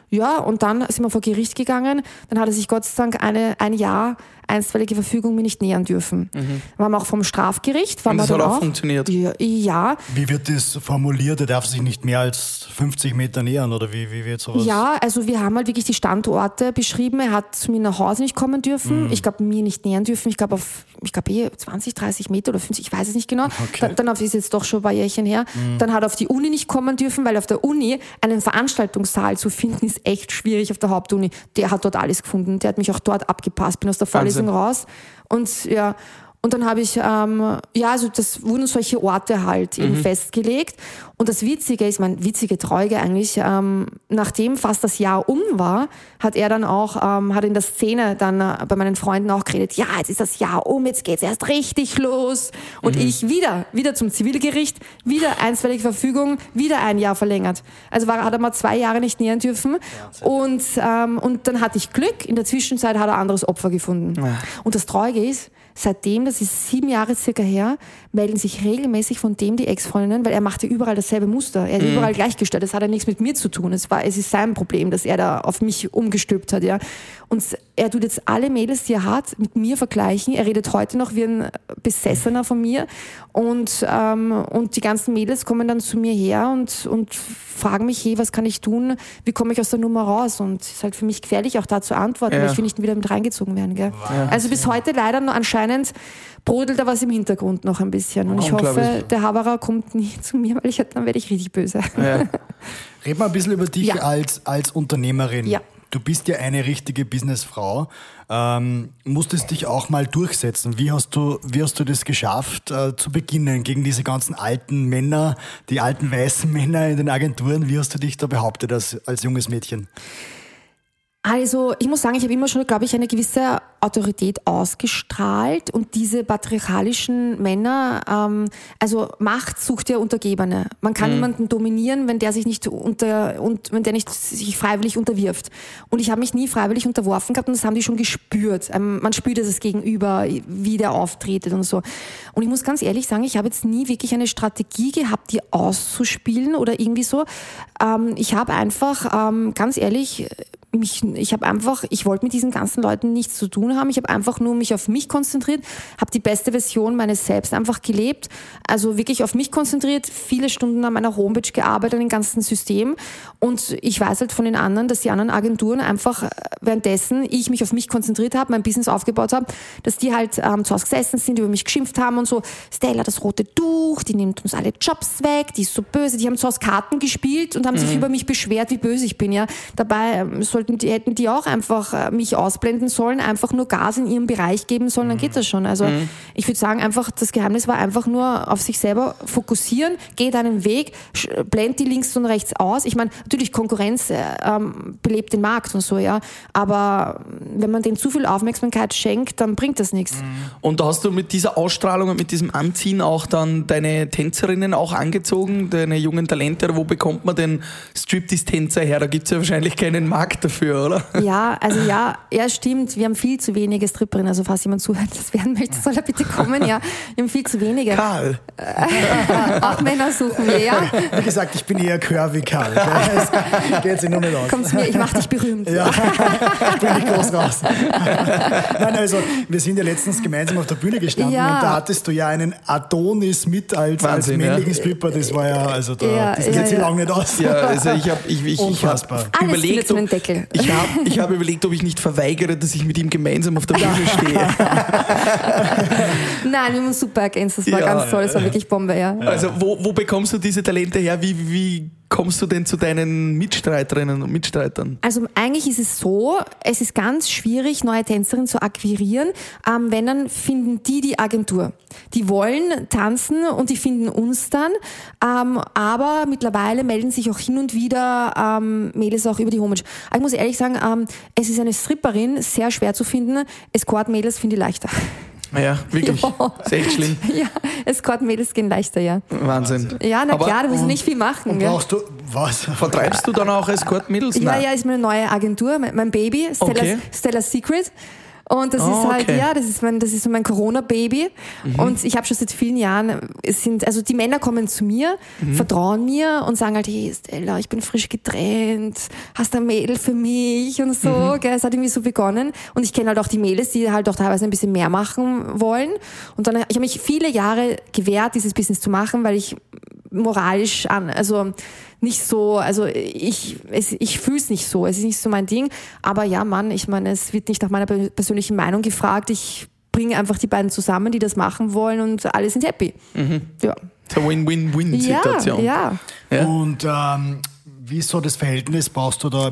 ja, und dann sind wir vor Gericht gegangen. Dann hat er sich Gott sei Dank eine, ein Jahr einstweilige Verfügung mir nicht nähern dürfen. Waren wir auch vom Strafgericht. Waren Und das wir hat dann auch funktioniert? Ja, ja, Wie wird das formuliert? Er darf sich nicht mehr als 50 Meter nähern oder wie, wie wird sowas? Ja, also wir haben halt wirklich die Standorte beschrieben. Er hat zu mir nach Hause nicht kommen dürfen. Ich glaube, mir nicht nähern dürfen. Ich glaube, auf, ich glaube eh 20, 30 Meter oder 50, ich weiß es nicht genau. Dann, dann auf, ist jetzt doch schon ein paar Jährchen her. Dann hat er auf die Uni nicht kommen dürfen, weil auf der Uni einen Veranstaltungssaal zu finden ist echt schwierig auf der Hauptuni. Der hat dort alles gefunden. Der hat mich auch dort abgepasst. Bin aus der Vorlesung raus. Und ja, und dann habe ich, ähm, ja, also das wurden solche Orte halt eben festgelegt. Und das Witzige ist, mein witzige Treuge eigentlich, ähm, nachdem fast das Jahr um war, hat er dann auch, ähm, hat in der Szene dann äh, bei meinen Freunden auch geredet, ja, jetzt ist das Jahr um, jetzt geht's erst richtig los. Und ich wieder, wieder zum Zivilgericht, wieder einstweilige Verfügung, wieder ein Jahr verlängert. Also war, hat er mal zwei Jahre nicht nähern dürfen. Und, ähm, und dann hatte ich Glück, in der Zwischenzeit hat er ein anderes Opfer gefunden. Und das Treuge ist, seitdem, das ist sieben Jahre circa her, melden sich regelmäßig von dem die Ex-Freundinnen, weil er machte überall dasselbe Muster. Er ist überall gleichgestellt. Das hat ja nichts mit mir zu tun. Es war, es ist sein Problem, dass er da auf mich umgestülpt hat, ja. Und er tut jetzt alle Mädels, die er hat, mit mir vergleichen. Er redet heute noch wie ein Besessener von mir. Und, ähm, und die ganzen Mädels kommen dann zu mir her und, und fragen mich, hey, was kann ich tun? Wie komme ich aus der Nummer raus? Und es ist halt für mich gefährlich, auch da zu antworten, Ja. weil ich will nicht wieder mit reingezogen werden. Gell? Also bis heute leider noch anscheinend brodelt da was im Hintergrund noch ein bisschen. Und ich hoffe, der Haberer kommt nie zu mir, weil ich, dann werde ich richtig böse. Ja. [LAUGHS] Red mal ein bisschen über dich Ja. als, als Unternehmerin. Ja. Du bist ja eine richtige Businessfrau. Ähm, musstest dich auch mal durchsetzen. Wie hast du, wie hast du das geschafft, äh, zu beginnen gegen diese ganzen alten Männer, die alten weißen Männer in den Agenturen? Wie hast du dich da behauptet als, als junges Mädchen? Also ich muss sagen, ich habe immer schon, glaube ich, eine gewisse Autorität ausgestrahlt und diese patriarchalischen Männer, ähm, also Macht sucht ja Untergebene. Man kann jemanden dominieren, wenn der sich nicht unter und wenn der nicht sich freiwillig unterwirft. Und ich habe mich nie freiwillig unterworfen gehabt und das haben die schon gespürt. Ähm, man spürt es gegenüber, wie der auftretet und so. Und ich muss ganz ehrlich sagen, ich habe jetzt nie wirklich eine Strategie gehabt, die auszuspielen oder irgendwie so. Ähm, ich habe einfach, ähm, ganz ehrlich, mich, ich habe einfach, ich wollte mit diesen ganzen Leuten nichts zu tun haben. Ich habe einfach nur mich auf mich konzentriert, habe die beste Version meines Selbst einfach gelebt. Also wirklich auf mich konzentriert, viele Stunden an meiner Homepage gearbeitet, an dem ganzen System. Und ich weiß halt von den anderen, dass die anderen Agenturen einfach äh, währenddessen ich mich auf mich konzentriert habe, mein Business aufgebaut habe, dass die halt ähm, zu Hause gesessen sind, über mich geschimpft haben und so, Stella, das rote Tuch, die nimmt uns alle Jobs weg, die ist so böse. Die haben zu Hause Karten gespielt und haben sich über mich beschwert, wie böse ich bin. Ja, Dabei ähm, sollten die, hätten die auch einfach äh, mich ausblenden sollen, einfach nur Gas in ihrem Bereich geben sollen, dann geht das schon. Also ich würde sagen, einfach das Geheimnis war einfach nur auf sich selber fokussieren, geh deinen Weg, blend die links und rechts aus. Ich meine, natürlich Konkurrenz äh, ähm, belebt den Markt und so, ja. Aber wenn man dem zu viel Aufmerksamkeit schenkt, dann bringt das nichts. Und da hast du mit dieser Ausstrahlung und mit diesem Anziehen auch dann deine Tänzerinnen auch angezogen, deine jungen Talente. Wo bekommt man den Striptease-Tänzer her? Da gibt es ja wahrscheinlich keinen Markt dafür, oder? [LAUGHS] Ja, also ja, ja, stimmt. Wir haben viel zu wenige Stripperinnen. Also falls jemand zuhört, das werden möchte, soll er bitte kommen. Ja, wir haben viel zu wenige. Karl. [LAUGHS] Auch Männer suchen wir, ja. Wie gesagt, ich bin eher curvy Karl. geht sich nur nicht aus. Komm zu mir, ich mach dich berühmt. Ja, ich bin nicht groß raus. Nein, also wir sind ja letztens gemeinsam auf der Bühne gestanden Ja. und da hattest du ja einen Adonis mit als, als männlichen ja. Stripper. Das war ja, also da, Ja, das ja, geht sich ja. lange nicht aus. Ja, also ich habe ich, ich, ich hab überlegt, ob, einen [LAUGHS] Bombay. Ich habe hab überlegt, ob ich nicht verweigere, dass ich mit ihm gemeinsam auf der Bühne [LAUGHS] stehe. Nein, wir haben super ergänzt. Das war Ja. ganz toll. Das war wirklich Bombe, ja. Also wo, wo bekommst du diese Talente her? Wie, wie kommst du denn zu deinen Mitstreiterinnen und Mitstreitern? Also eigentlich ist es so, es ist ganz schwierig, neue Tänzerinnen zu akquirieren. Ähm, wenn, dann finden die die Agentur. Die wollen tanzen und die finden uns dann. Ähm, aber mittlerweile melden sich auch hin und wieder ähm, Mädels auch über die Homepage. Ich muss ehrlich sagen, ähm, es ist eine Stripperin sehr schwer zu finden. Escort-Mädels finde ich leichter. Ja, wirklich. Ja. Ist echt schlimm. [LAUGHS] ja, Escort-Mädels gehen leichter, ja. Wahnsinn. Ja, na Aber klar, da musst du nicht viel machen. Und gell? brauchst du was? Vertreibst du dann auch Escort-Mädels? Ja, Nein. ja, ist meine neue Agentur, mein, mein Baby, Stella, Okay. Stella Secret. Und das Oh, ist halt, okay. ja, das ist mein, das ist so mein Corona-Baby. Mhm. Und ich habe schon seit vielen Jahren, es sind, also die Männer kommen zu mir, Mhm. vertrauen mir und sagen halt, hey Stella, ich bin frisch getrennt, hast du ein Mädel für mich und so, Mhm. gell, es hat irgendwie so begonnen. Und ich kenne halt auch die Mädels, die halt auch teilweise ein bisschen mehr machen wollen. Und dann, ich habe mich viele Jahre gewehrt, dieses Business zu machen, weil ich moralisch an, also nicht so, also ich, es, ich fühle es nicht so, es ist nicht so mein Ding. Aber ja, Mann, ich meine, es wird nicht nach meiner pe- persönlichen Meinung gefragt. Ich bringe einfach die beiden zusammen, die das machen wollen und alle sind happy. Ja. So Ja, Win-Win-Win-Situation. ja. Ja. Und ähm, wie ist so das Verhältnis? Brauchst du da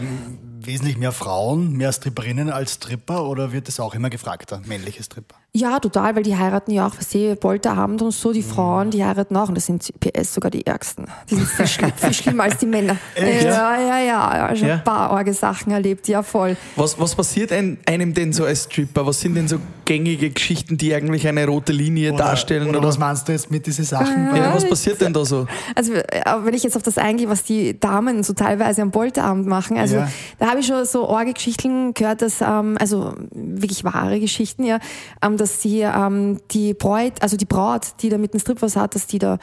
wesentlich mehr Frauen, mehr Stripperinnen als Stripper oder wird das auch immer gefragter, männliche Stripper? Ja, total, weil die heiraten ja auch, was sie Polterabend und so, die Frauen, die heiraten auch und das sind PS sogar die Ärgsten. Die sind viel, schlimm, [LAUGHS] viel schlimmer als die Männer. Echt? Ja, ja, ja, ja, schon Ja. ein paar arge Sachen erlebt, ja voll. Was, was passiert ein, einem denn so als Stripper? Was sind denn so gängige Geschichten, die eigentlich eine rote Linie darstellen? Oder, was meinst du jetzt mit diesen Sachen? ja, was passiert denn da so? Also äh, wenn ich jetzt auf das eingehe, was die Damen so teilweise am Polterabend machen, also Ja. da habe ich schon so arge Geschichten gehört, dass, ähm, also wirklich wahre Geschichten, ja, ähm, dass sie ähm, die Braut, also die Braut, die da mit dem Strip was hat, dass die da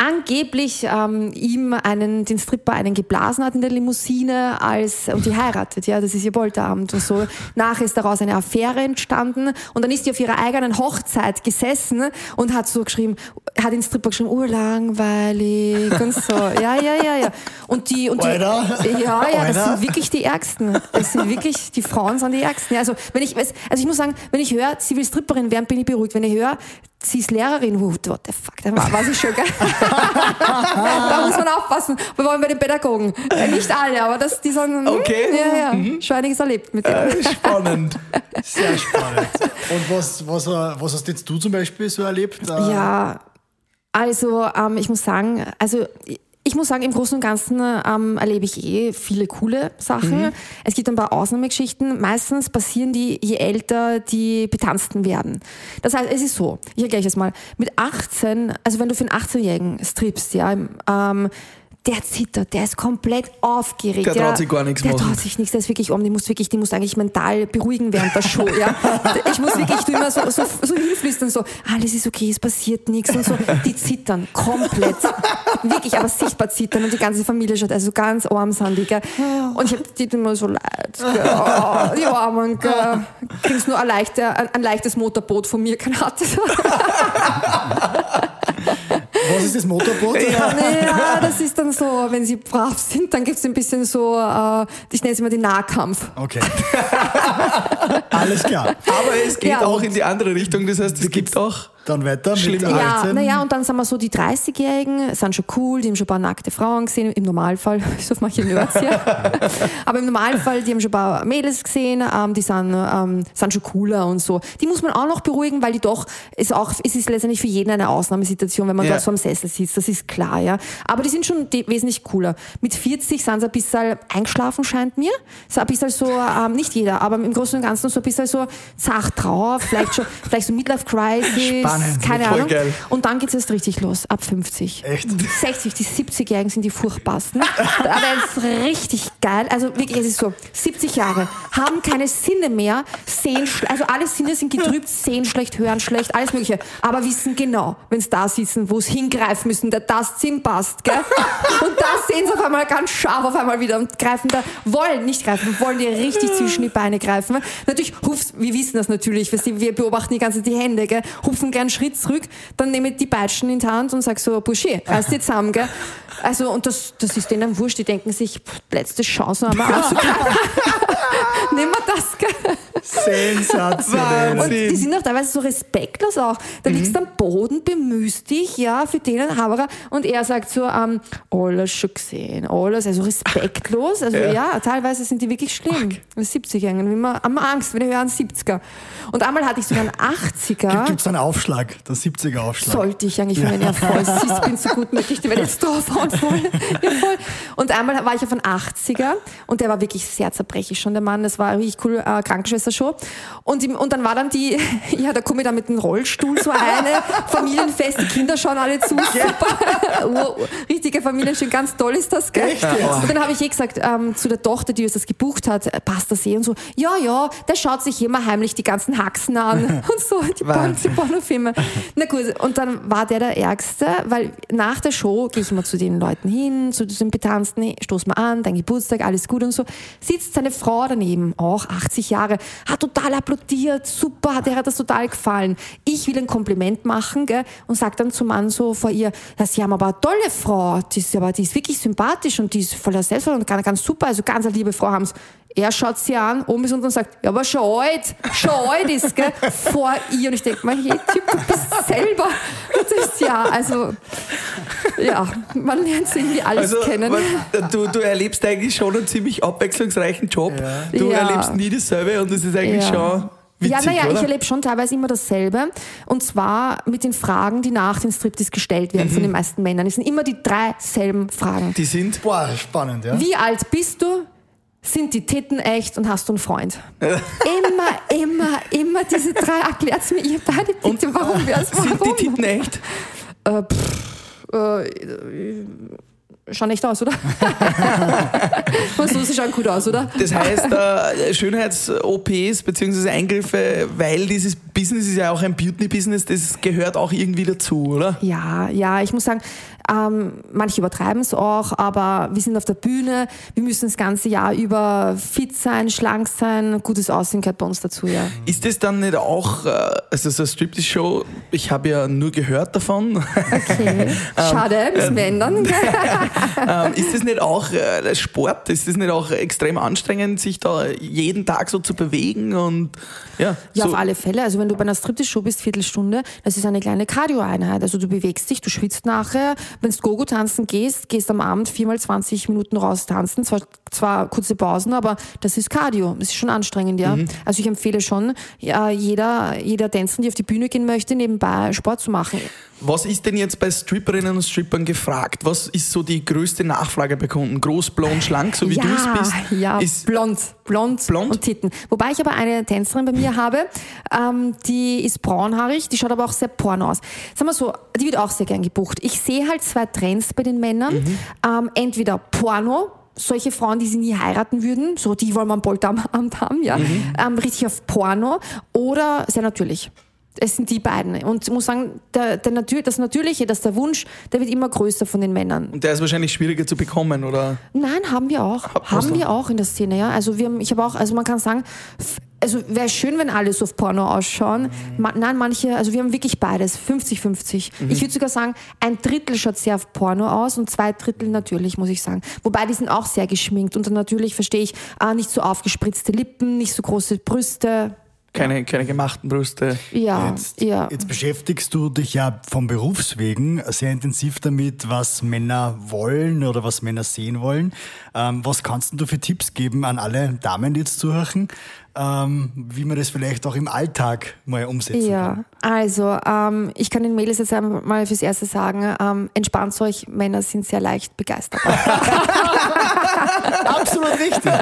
angeblich ähm, ihm einen, den Stripper einen geblasen hat in der Limousine als, und die heiratet, ja, das ist ihr Polterabend und so. Nachher ist daraus eine Affäre entstanden und dann ist die auf ihrer eigenen Hochzeit gesessen und hat so geschrieben, hat den Stripper geschrieben, urlangweilig und so. Ja, ja, ja, ja. Und die, und die, Alter. ja, ja, das Alter. sind wirklich die Ärgsten. Das sind wirklich, die Frauen sind die Ärgsten. Ja, also, wenn ich, also ich muss sagen, wenn ich höre, sie will Stripperin werden, bin ich beruhigt. Wenn ich höre, sie ist Lehrerin, what the fuck, dann war, ich schon, gell? Da muss man aufpassen. Wir wollen bei den Pädagogen. Äh, Nicht alle, aber das, die sagen, hm, Okay. ja, ja, schon einiges erlebt mit denen. Äh, Spannend. Sehr spannend. Und was, was, was hast jetzt du zum Beispiel so erlebt? Ja, also ähm, ich muss sagen, also ich muss sagen, im Großen und Ganzen ähm, erlebe ich eh viele coole Sachen. Es gibt ein paar Ausnahmegeschichten. Meistens passieren die, je älter die Betanzten werden. Das heißt, es ist so, ich erkläre das mal. Mit 18, also wenn du für einen 18-Jährigen strippst, ja, ähm, der zittert, der ist komplett aufgeregt. Der traut ja. sich gar nichts Der machen. traut sich nichts, der ist wirklich um, die muss wirklich, die muss eigentlich mental beruhigen während der Show, ja. Ich muss wirklich, immer so, so, so hinflüstern, so, alles ist okay, es passiert nichts und so. Die zittern komplett. Wirklich, aber sichtbar zittern und die ganze Familie schaut, also ganz arm sind die, gell. Und ich hab die mir so leid, gell. Oh, die Armen, gell. Kriegst nur ein, leichter, ein, ein leichtes Motorboot von mir, keine Ahnung. Was ist das Motorboot? Ja, das ist dann so, wenn sie brav sind, dann gibt's ein bisschen so, äh, ich nenne es immer den Nahkampf. Okay. [LAUGHS] Alles klar. Aber es geht Ja, auch in die andere Richtung. Das heißt, es gibt auch. Dann weiter mit Schlimm. 18. Ja, naja, und dann sind wir so, die 30-Jährigen sind schon cool, die haben schon ein paar nackte Frauen gesehen, im Normalfall, [LAUGHS] so manche Nerds hier. [LAUGHS] Aber im Normalfall, die haben schon ein paar Mädels gesehen, ähm, die sind, ähm, sind schon cooler und so. Die muss man auch noch beruhigen, weil die doch, ist auch, es ist letztendlich für jeden eine Ausnahmesituation, wenn man Ja. dort so am Sessel sitzt, das ist klar, ja. Aber die sind schon de- wesentlich cooler. Mit 40 sind sie ein bisschen eingeschlafen, scheint mir. So ein bisschen so, ähm, nicht jeder, aber im Großen und Ganzen so ein bisschen so zart drauf, vielleicht schon, [LAUGHS] vielleicht so Midlife Crisis, Spannend, keine voll Ahnung. geil. Und dann geht's erst richtig los, ab 50. Echt? 60, die 70-Jährigen sind die furchtbarsten. Wäre es richtig geil. Also wirklich, es ist so, 70 Jahre, haben keine Sinne mehr, sehen, also alle Sinne sind getrübt, sehen schlecht, hören schlecht, alles mögliche. Aber wissen genau, wenn sie da sitzen, wo sie hingreifen müssen, der Tastsinn passt, gell? Und da sehen sie auf einmal ganz scharf auf einmal wieder und greifen da, wollen nicht greifen, wollen dir richtig zwischen die Beine greifen. Natürlich hupfst, wir wissen das natürlich, wir beobachten die ganze Zeit die Hände, gell? Hupfen gleich einen Schritt zurück, dann nehme ich die Peitschen in die Hand und sag so, Bursche, reiß dich zusammen, gell? Also, und das, das ist denen wurscht, die denken sich, pff, letzte Chance haben wir [LAUGHS] Nehmen wir das, gell? Sensationell. Und die sind auch teilweise so respektlos auch. Da liegst du am Boden, bemühst dich, ja, für den Haberer. Und er sagt so, ähm, alles schon gesehen, alles, also respektlos. Also ja, teilweise sind die wirklich schlimm. Die 70er, wie man, haben wir Angst, wenn ich höre einen 70er. Und einmal hatte ich sogar einen 80er. Gibt es einen Aufschlag, der 70er-Aufschlag? Sollte ich eigentlich, wenn ja voll [LAUGHS] siehst, bin so gut möglich, die werde jetzt draufhauen voll. Ja, voll. Und einmal war ich auf einen 80er und der war wirklich sehr zerbrechlich schon, der Mann. Das war richtig cool, äh, Krankenschwester-Show. Und, ihm- und dann war dann die, [LAUGHS] ja, da komme ich dann mit dem Rollstuhl so eine, Familienfest, die Kinder schauen alle zu, super. [LAUGHS] Richtige Familienstück, ganz toll ist das, gell? Echt? Und dann habe ich eh gesagt, ähm, zu der Tochter, die uns das gebucht hat, äh, passt das eh und so, ja, ja, der schaut sich immer heimlich die ganzen Haxen an [LAUGHS] und so, die, Wahnsinn. Pornofilme. Na gut, und dann war der der Ärgste, weil nach der Show gehe ich immer zu den Leuten hin, zu den Betanzten, stoß mal an, dein Geburtstag, alles gut und so. Sitzt seine Frau daneben, auch 80 Jahre, hat total applaudiert, super, der hat das total gefallen. Ich will ein Kompliment machen gell, und sag dann zum Mann so vor ihr, ja, sie haben aber eine tolle Frau, die ist, aber, die ist wirklich sympathisch und die ist voller Selbstvertrauen und ganz, ganz super, also ganz eine liebe Frau haben sie. Er schaut sie an, oben ist unten und sagt, ja, aber schon alt, schon alt ist, gell, vor ihr. Und ich denke mal, hey, Typ, du bist selber. Und das ist ja, also, ja, man lernt irgendwie alles Also, kennen. man, du, du erlebst eigentlich schon einen ziemlich abwechslungsreichen Job. Du Ja. erlebst nie dasselbe und das ist eigentlich Ja. schon witzig, ja, naja, oder? ich erlebe schon teilweise immer dasselbe. Und zwar mit den Fragen, die nach dem Striptease gestellt werden Mhm. von den meisten Männern. Es sind immer die drei selben Fragen. Die sind Boah, spannend, ja. Wie alt bist du? Sind die Titten echt und hast du einen Freund? [LAUGHS] immer, immer, immer diese drei. Erklärt mir ihr beide bitte, warum wär's? sind Warum? die Titten echt? Äh, pff, äh, schauen echt aus, oder? [LAUGHS] Was sie schauen gut aus, oder? Das heißt, äh, Schönheits-OPs bzw. Eingriffe, weil dieses Business ist ja auch ein Beauty-Business, das gehört auch irgendwie dazu, oder? Ja, ja, ich muss sagen, ähm, manche übertreiben es auch, aber wir sind auf der Bühne, wir müssen das ganze Jahr über fit sein, schlank sein, gutes Aussehen gehört bei uns dazu, ja. Ist das dann nicht auch, äh, also so eine Striptease-Show, ich habe ja nur gehört davon, Okay, [LAUGHS] schade, müssen wir ändern. [LAUGHS] ähm, ist das nicht auch äh, Sport? Ist das nicht auch extrem anstrengend, sich da jeden Tag so zu bewegen und ja, Ja, so, auf alle Fälle. Also wenn du bei einer Striptease-Show bist, Viertelstunde, das ist eine kleine Cardio-Einheit. Also du bewegst dich, du schwitzt nachher. Wenn du Gogo tanzen gehst, gehst am Abend viermal 20 Minuten raus tanzen. Zwar, zwar kurze Pausen, aber das ist Cardio. Das ist schon anstrengend, ja. Also ich empfehle schon, ja, jeder, jeder Tänzer, die auf die Bühne gehen möchte, nebenbei Sport zu machen. Was ist denn jetzt bei Stripperinnen und Strippern gefragt? Was ist so die größte Nachfrage bei Kunden? Groß, blond, schlank, so wie ja, du es bist? Ja, ist, blond, blond, Blond? und Titten. Wobei ich aber eine Tänzerin bei mir habe, ähm, die ist braunhaarig, die schaut aber auch sehr porno aus. Sagen wir so, die wird auch sehr gern gebucht. Ich sehe halt zwei Trends bei den Männern. Mhm. Ähm, entweder Porno, solche Frauen, die sie nie heiraten würden, so die wollen wir am Polteramt haben, ja, Mhm. ähm, richtig auf Porno oder sehr natürlich. Es sind die beiden. Und ich muss sagen, der, der Natür das Natürliche, das der Wunsch, der wird immer größer von den Männern. und der ist wahrscheinlich schwieriger zu bekommen, oder? Nein, haben wir auch. Habt haben wir auch in der Szene, ja. Also wir haben, ich habe auch, also man kann sagen, also wäre schön, wenn alle so auf Porno ausschauen. Ma, nein, manche, also wir haben wirklich beides, 50-50. Ich würde sogar sagen, ein Drittel schaut sehr auf Porno aus und zwei Drittel natürlich, muss ich sagen. Wobei die sind auch sehr geschminkt und dann natürlich verstehe ich, ah, nicht so aufgespritzte Lippen, nicht so große Brüste. Keine, keine gemachten Brüste. Ja, Jetzt, ja. jetzt beschäftigst du dich ja vom Berufswegen sehr intensiv damit, was Männer wollen oder was Männer sehen wollen. Ähm, was kannst du für Tipps geben an alle Damen, die jetzt zuhören, ähm, wie man das vielleicht auch im Alltag mal umsetzen kann? Ja, also ähm, ich kann den Mädels jetzt einmal fürs Erste sagen, ähm, entspannt euch, Männer sind sehr leicht begeistert. [LAUGHS] Absolut richtig.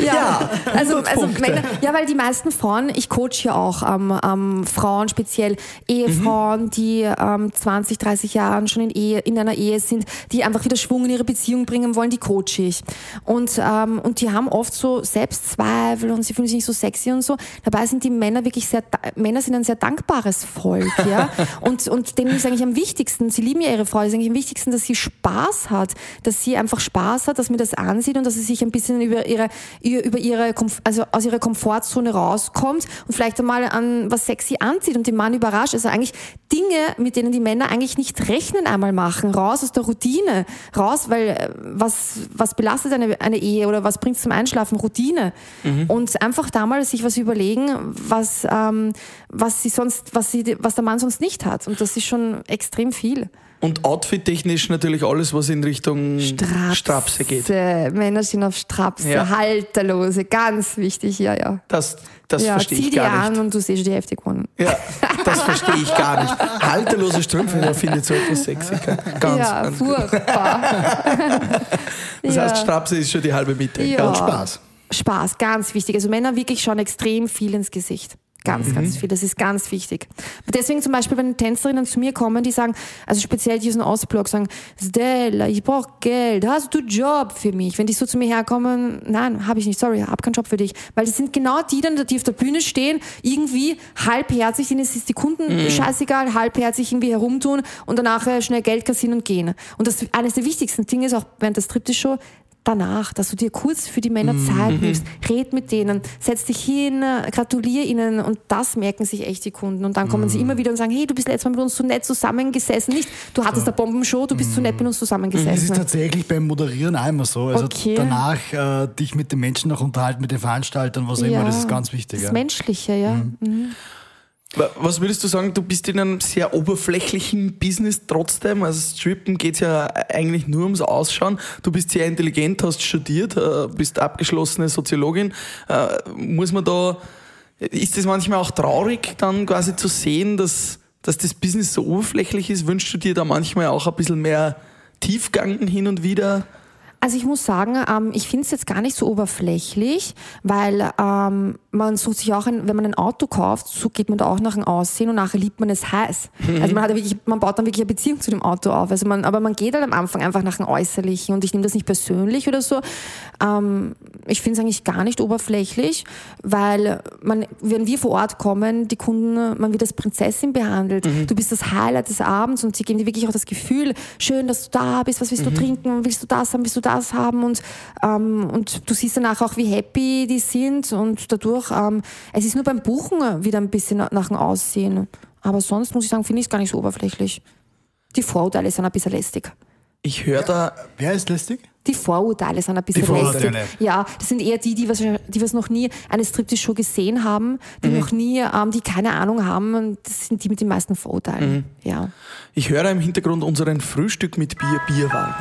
Ja, also, 100 also Punkte. Männer, ja, weil die meisten Frauen, ich coach ja auch ähm, ähm, Frauen, speziell Ehefrauen, die ähm, 20, 30 Jahren schon in, Ehe, in einer Ehe sind, die einfach wieder Schwung in ihre Beziehung bringen wollen, die coache ich. Und, ähm, und die haben oft so Selbstzweifel und sie fühlen sich nicht so sexy und so. Dabei sind die Männer wirklich sehr, Männer sind ein sehr dankbares Volk, ja. [LAUGHS] Und, und denen ist eigentlich am wichtigsten, sie lieben ja ihre Frau, ist eigentlich am wichtigsten, dass sie Spaß hat, dass sie einfach Spaß hat, dass mir das ansieht und dass sie sich ein bisschen über ihre, ihr- über ihre, also aus ihrer Komfortzone rauskommt und vielleicht einmal an was sexy anzieht und den Mann überrascht. Also eigentlich Dinge, mit denen die Männer eigentlich nicht rechnen, einmal machen. Raus aus der Routine. Raus, weil äh, was, was belastet eine, eine Ehe oder was bringt zum Einschlafen? Routine. Mhm. Und einfach da mal sich was überlegen, was, ähm, was sie sonst, was sie, was der Mann sonst nicht hat. Und das ist schon extrem viel. Und outfit-technisch natürlich alles, was in Richtung Strapse, Strapse geht. Männer sind auf Strapse, ja. Halterlose, ganz wichtig, ja, ja. Das, das ja, verstehe ich gar nicht. Zieh die an und du siehst die Hälfte gewonnen. Ja, das verstehe ich gar nicht. [LAUGHS] Halterlose Strümpfe, da finde ich so etwas sexy. Ganz, ja, ganz furchtbar. [LAUGHS] das ja. heißt, Strapse ist schon die halbe Miete. Ja. Ganz Spaß. Spaß, ganz wichtig. Also Männer wirklich schon extrem viel ins Gesicht. Ganz, mhm. ganz viel. Das ist ganz wichtig. Deswegen zum Beispiel, wenn Tänzerinnen zu mir kommen, die sagen, also speziell diesen Ostblock sagen, Stella, ich brauche Geld, hast du Job für mich? Wenn die so zu mir herkommen, nein, habe ich nicht, sorry, habe keinen Job für dich. Weil das sind genau die dann, die auf der Bühne stehen, irgendwie halbherzig, denen ist die Kunden mhm. scheißegal, halbherzig irgendwie herumtun und danach äh, schnell Geld kassieren und gehen. Und das eines der wichtigsten Dinge ist auch während der Striptease-Show, danach, dass du dir kurz für die Männer mhm. Zeit nimmst, red mit denen, setz dich hin, gratulier ihnen und das merken sich echt die Kunden und dann kommen mhm. sie immer wieder und sagen, hey, du bist letztes Mal mit uns so nett zusammengesessen, nicht, du hattest eine Bombenshow, du bist so nett mit uns zusammengesessen. Das ist tatsächlich beim Moderieren immer so, also okay. danach äh, dich mit den Menschen noch unterhalten, mit den Veranstaltern, was auch ja, immer, das ist ganz wichtig. Das ja. Menschliche, ja. Mhm. mhm. Was würdest du sagen, du bist in einem sehr oberflächlichen Business trotzdem, also Strippen geht es ja eigentlich nur ums Ausschauen. Du bist sehr intelligent, hast studiert, äh, bist abgeschlossene Soziologin. Äh, muss man da, ist das manchmal auch traurig, dann quasi zu sehen, dass, dass das Business so oberflächlich ist? Wünschst du dir da manchmal auch ein bisschen mehr Tiefgang hin und wieder? Also ich muss sagen, ähm, ich finde es jetzt gar nicht so oberflächlich, weil ähm, man sucht sich auch, ein, wenn man ein Auto kauft, so geht man da auch nach dem Aussehen und nachher liebt man es heiß. Mhm. Also man hat wirklich, man baut dann wirklich eine Beziehung zu dem Auto auf. Also man, aber man geht halt am Anfang einfach nach dem Äußerlichen und ich nehme das nicht persönlich oder so. Ähm, ich finde es eigentlich gar nicht oberflächlich, weil man, wenn wir vor Ort kommen, die Kunden, man wird als Prinzessin behandelt. Mhm. Du bist das Highlight des Abends und sie geben dir wirklich auch das Gefühl, schön, dass du da bist, was willst mhm. du trinken, willst du das haben, willst du das haben und, ähm, und du siehst danach auch, wie happy die sind und dadurch, ähm, es ist nur beim Buchen wieder ein bisschen nach dem Aussehen. Aber sonst muss ich sagen, finde ich es gar nicht so oberflächlich. Die Vorurteile sind ein bisschen lästig. Ich höre da. Wer ist lästig? Die Vorurteile sind ein bisschen lästig. Ja, das sind eher die, die was, die was noch nie eine Striptease-Show gesehen haben, die mhm. noch nie, ähm, die keine Ahnung haben. Das sind die mit den meisten Vorurteilen. Mhm. Ja. Ich höre im Hintergrund unseren Frühstück mit Bier, Bierwagen.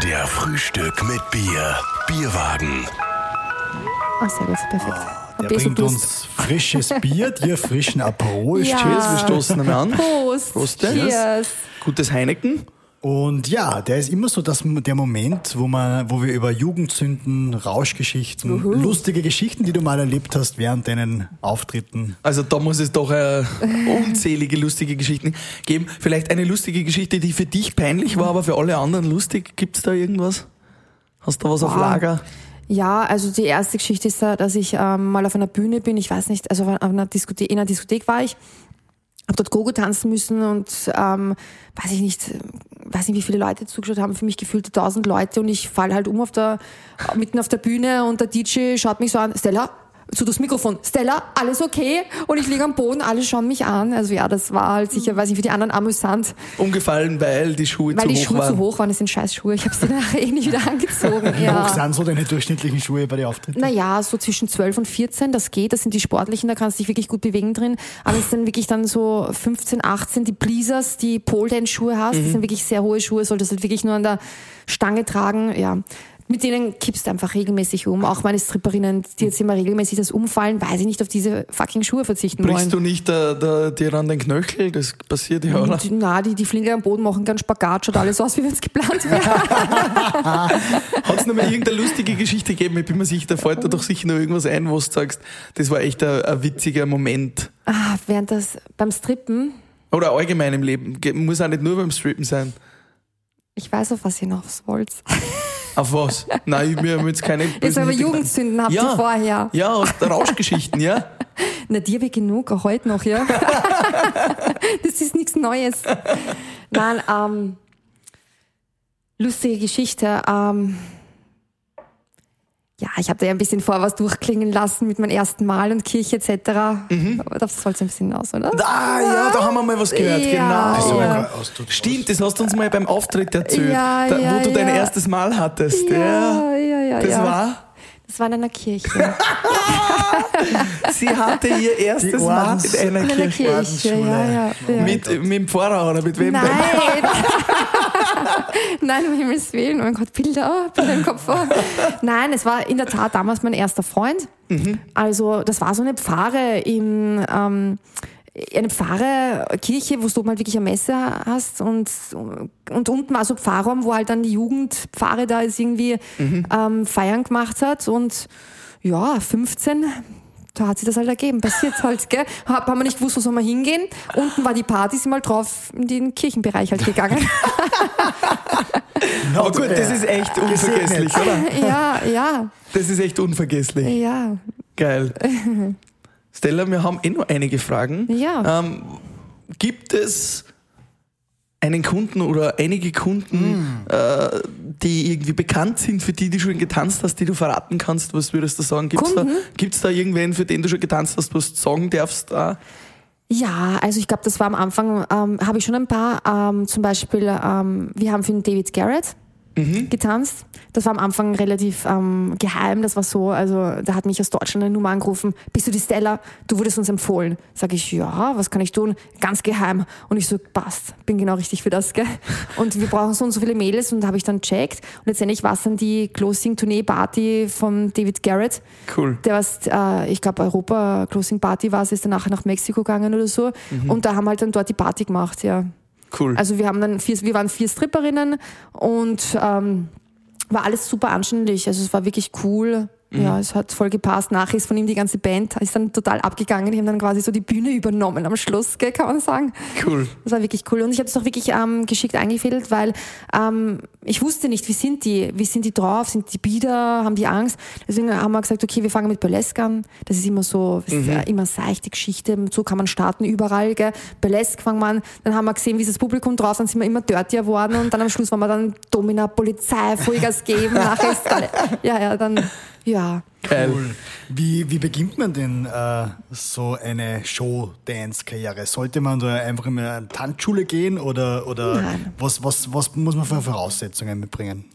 Der Frühstück mit Bier. Bierwagen. Ach, sehr gut, perfekt. Oh, der bringt uns frisches Bier, dir frischen Aperol. Ja. Cheers, wir stoßen einmal an. Prost. Prost. Cheers. Gutes Heineken. Und ja, der ist immer so das, der Moment, wo, man, wo wir über Jugendsünden, Rauschgeschichten, Uhu. lustige Geschichten, die du mal erlebt hast während deinen Auftritten. Also da muss es doch äh, unzählige lustige Geschichten geben. Vielleicht eine lustige Geschichte, die für dich peinlich war, aber für alle anderen lustig. Gibt es da irgendwas? Hast du was wow. auf Lager? Ja, also die erste Geschichte ist, dass ich ähm, mal auf einer Bühne bin, ich weiß nicht, also auf einer Diskothek, in einer Diskothek war ich habe dort Gogo tanzen müssen und ähm, weiß ich nicht, weiß nicht, wie viele Leute zugeschaut haben, für mich gefühlte tausend Leute und ich fall halt um auf der, mitten auf der Bühne und der DJ schaut mich so an, Stella, zu das Mikrofon, Stella, alles okay? Und ich liege am Boden, alle schauen mich an. Also ja, das war halt sicher, weiß ich, für die anderen amüsant. Umgefallen, weil die Schuhe weil zu hoch waren. Weil die Schuhe zu hoch waren, das sind scheiß Schuhe. Ich habe sie nachher eh nicht wieder [LAUGHS] angezogen. Wie ja. hoch sind so deine durchschnittlichen Schuhe bei den Auftritten? Naja, so zwischen 12 und 14, das geht. Das sind die sportlichen, da kannst du dich wirklich gut bewegen drin. Aber es sind wirklich dann so 15, 18, die Pleasers, die Pole Dance Schuhe hast. Mhm. Das sind wirklich sehr hohe Schuhe, solltest du halt wirklich nur an der Stange tragen. Ja, mit denen kippst du einfach regelmäßig um. Auch meine Stripperinnen, die jetzt immer regelmäßig das umfallen, weil sie nicht auf diese fucking Schuhe verzichten Brichst wollen. du nicht äh, da, dir an den Knöchel? Das passiert ja, oder? Na, die, die fliegen am Boden, machen ganz Spagat, schaut alles aus, wie wenn es geplant wäre. [LAUGHS] Hat es noch mal irgendeine lustige Geschichte gegeben? Ich bin mir sicher, da fällt dir doch sicher noch irgendwas ein, wo du sagst, das war echt ein, ein witziger Moment. Ah, während das beim Strippen. Oder allgemein im Leben. Muss auch nicht nur beim Strippen sein. Ich weiß, auf was ihr noch wollt. Auf was? Nein, wir haben jetzt keine Jetzt aber Jugendzünden habt ja, ihr vorher. Ja, aus Rauschgeschichten, ja. [LAUGHS] Na, dir wie genug, auch heute noch, ja. [LAUGHS] das ist nichts Neues. Nein, ähm, lustige Geschichte. Ähm, ja, ich habe da ja ein bisschen vor was durchklingen lassen mit meinem ersten Mal und Kirche etc. Aber das wollte ein bisschen aus, oder? Ah, ja, da haben wir mal was gehört, Ja, genau. ja. Stimmt, das hast du uns mal beim Auftritt erzählt, Ja, da, ja, wo du dein ja. erstes Mal hattest. Ja, ja, ja, ja. das ja. war, Das war in einer Kirche. [LAUGHS] sie hatte ihr erstes Mal in einer In einer Kirche. Kirche, ja, ja. ja. Mit, mit dem Pfarrer oder mit wem? Nein. [LAUGHS] [LAUGHS] Nein, um Himmels Willen. Oh mein Gott, Bilder, oh, Bilder im Kopf. Oh. Nein, es war in der Tat damals mein erster Freund. Also, das war so eine Pfarre in, ähm, eine Pfarre, Kirche, wo du mal wirklich eine Messe hast und, und unten war so ein Pfarrraum, wo halt dann die Jugendpfarre da jetzt irgendwie ähm, Feiern gemacht hat und ja, 15, da hat sich das halt ergeben. Passiert [LAUGHS] halt, gell? Hab, haben wir nicht gewusst, wo soll man hingehen. Unten war die Party, sind mal drauf in den Kirchenbereich halt gegangen. [LAUGHS] Aber gut, das ist echt unvergesslich, oder? ja, ja, Das ist echt unvergesslich. ja. Geil. [LAUGHS] Stella, wir haben eh noch einige Fragen. Ja. Ähm, gibt es einen Kunden oder einige Kunden, äh, die irgendwie bekannt sind, für die du schon getanzt hast, die du verraten kannst? Was würdest du sagen? Gibt es da, gibt's da irgendwen, für den du schon getanzt hast, was du sagen darfst? Ah, Ja, also ich glaube, das war am Anfang, ähm, habe ich schon ein paar, ähm, zum Beispiel, ähm, wir haben für den David Garrett getanzt. Das war am Anfang relativ ähm, geheim, das war so, also da hat mich aus Deutschland eine Nummer angerufen, bist du die Stella? Du wurdest uns empfohlen. Sag ich, ja, was kann ich tun? Ganz geheim. Und ich so, passt, bin genau richtig für das, gell? Und wir brauchen so und so viele Mädels und habe ich dann checkt und letztendlich war es dann die Closing-Tournee-Party von David Garrett. cool. Der was, äh, ich glaube, Europa Closing Party war es, ist danach nach Mexiko gegangen oder so. Und da haben wir halt dann dort die Party gemacht, ja. Cool. Also wir haben dann vier, wir waren vier Stripperinnen und ähm, war alles super anständig. Also es war wirklich cool. Ja, es hat voll gepasst. Nachher ist von ihm die ganze Band, ist dann total abgegangen. Die haben dann quasi so die Bühne übernommen am Schluss, gell, kann man sagen. cool. Das war wirklich cool. Und ich habe es auch wirklich ähm, geschickt eingefädelt, weil ähm, ich wusste nicht, wie sind die? Wie sind die drauf? Sind die bieder? Haben die Angst? Deswegen haben wir gesagt, okay, wir fangen mit Burlesque an. Das ist immer so, das ist ja immer seichte Geschichte. So kann man starten überall. Gell? Burlesque fangen wir an. Dann haben wir gesehen, wie ist das Publikum drauf. Dann sind wir immer dirtier geworden. Und dann am Schluss waren wir dann Domina, Polizei, Vollgas geben. Nachher ist alle, ja, ja, dann, ja. Geil. Cool. Wie, wie beginnt man denn äh, so eine Show-Dance-Karriere? Sollte man da einfach in eine Tanzschule gehen oder, oder Nein. was, was, was muss man für Voraussetzungen mitbringen?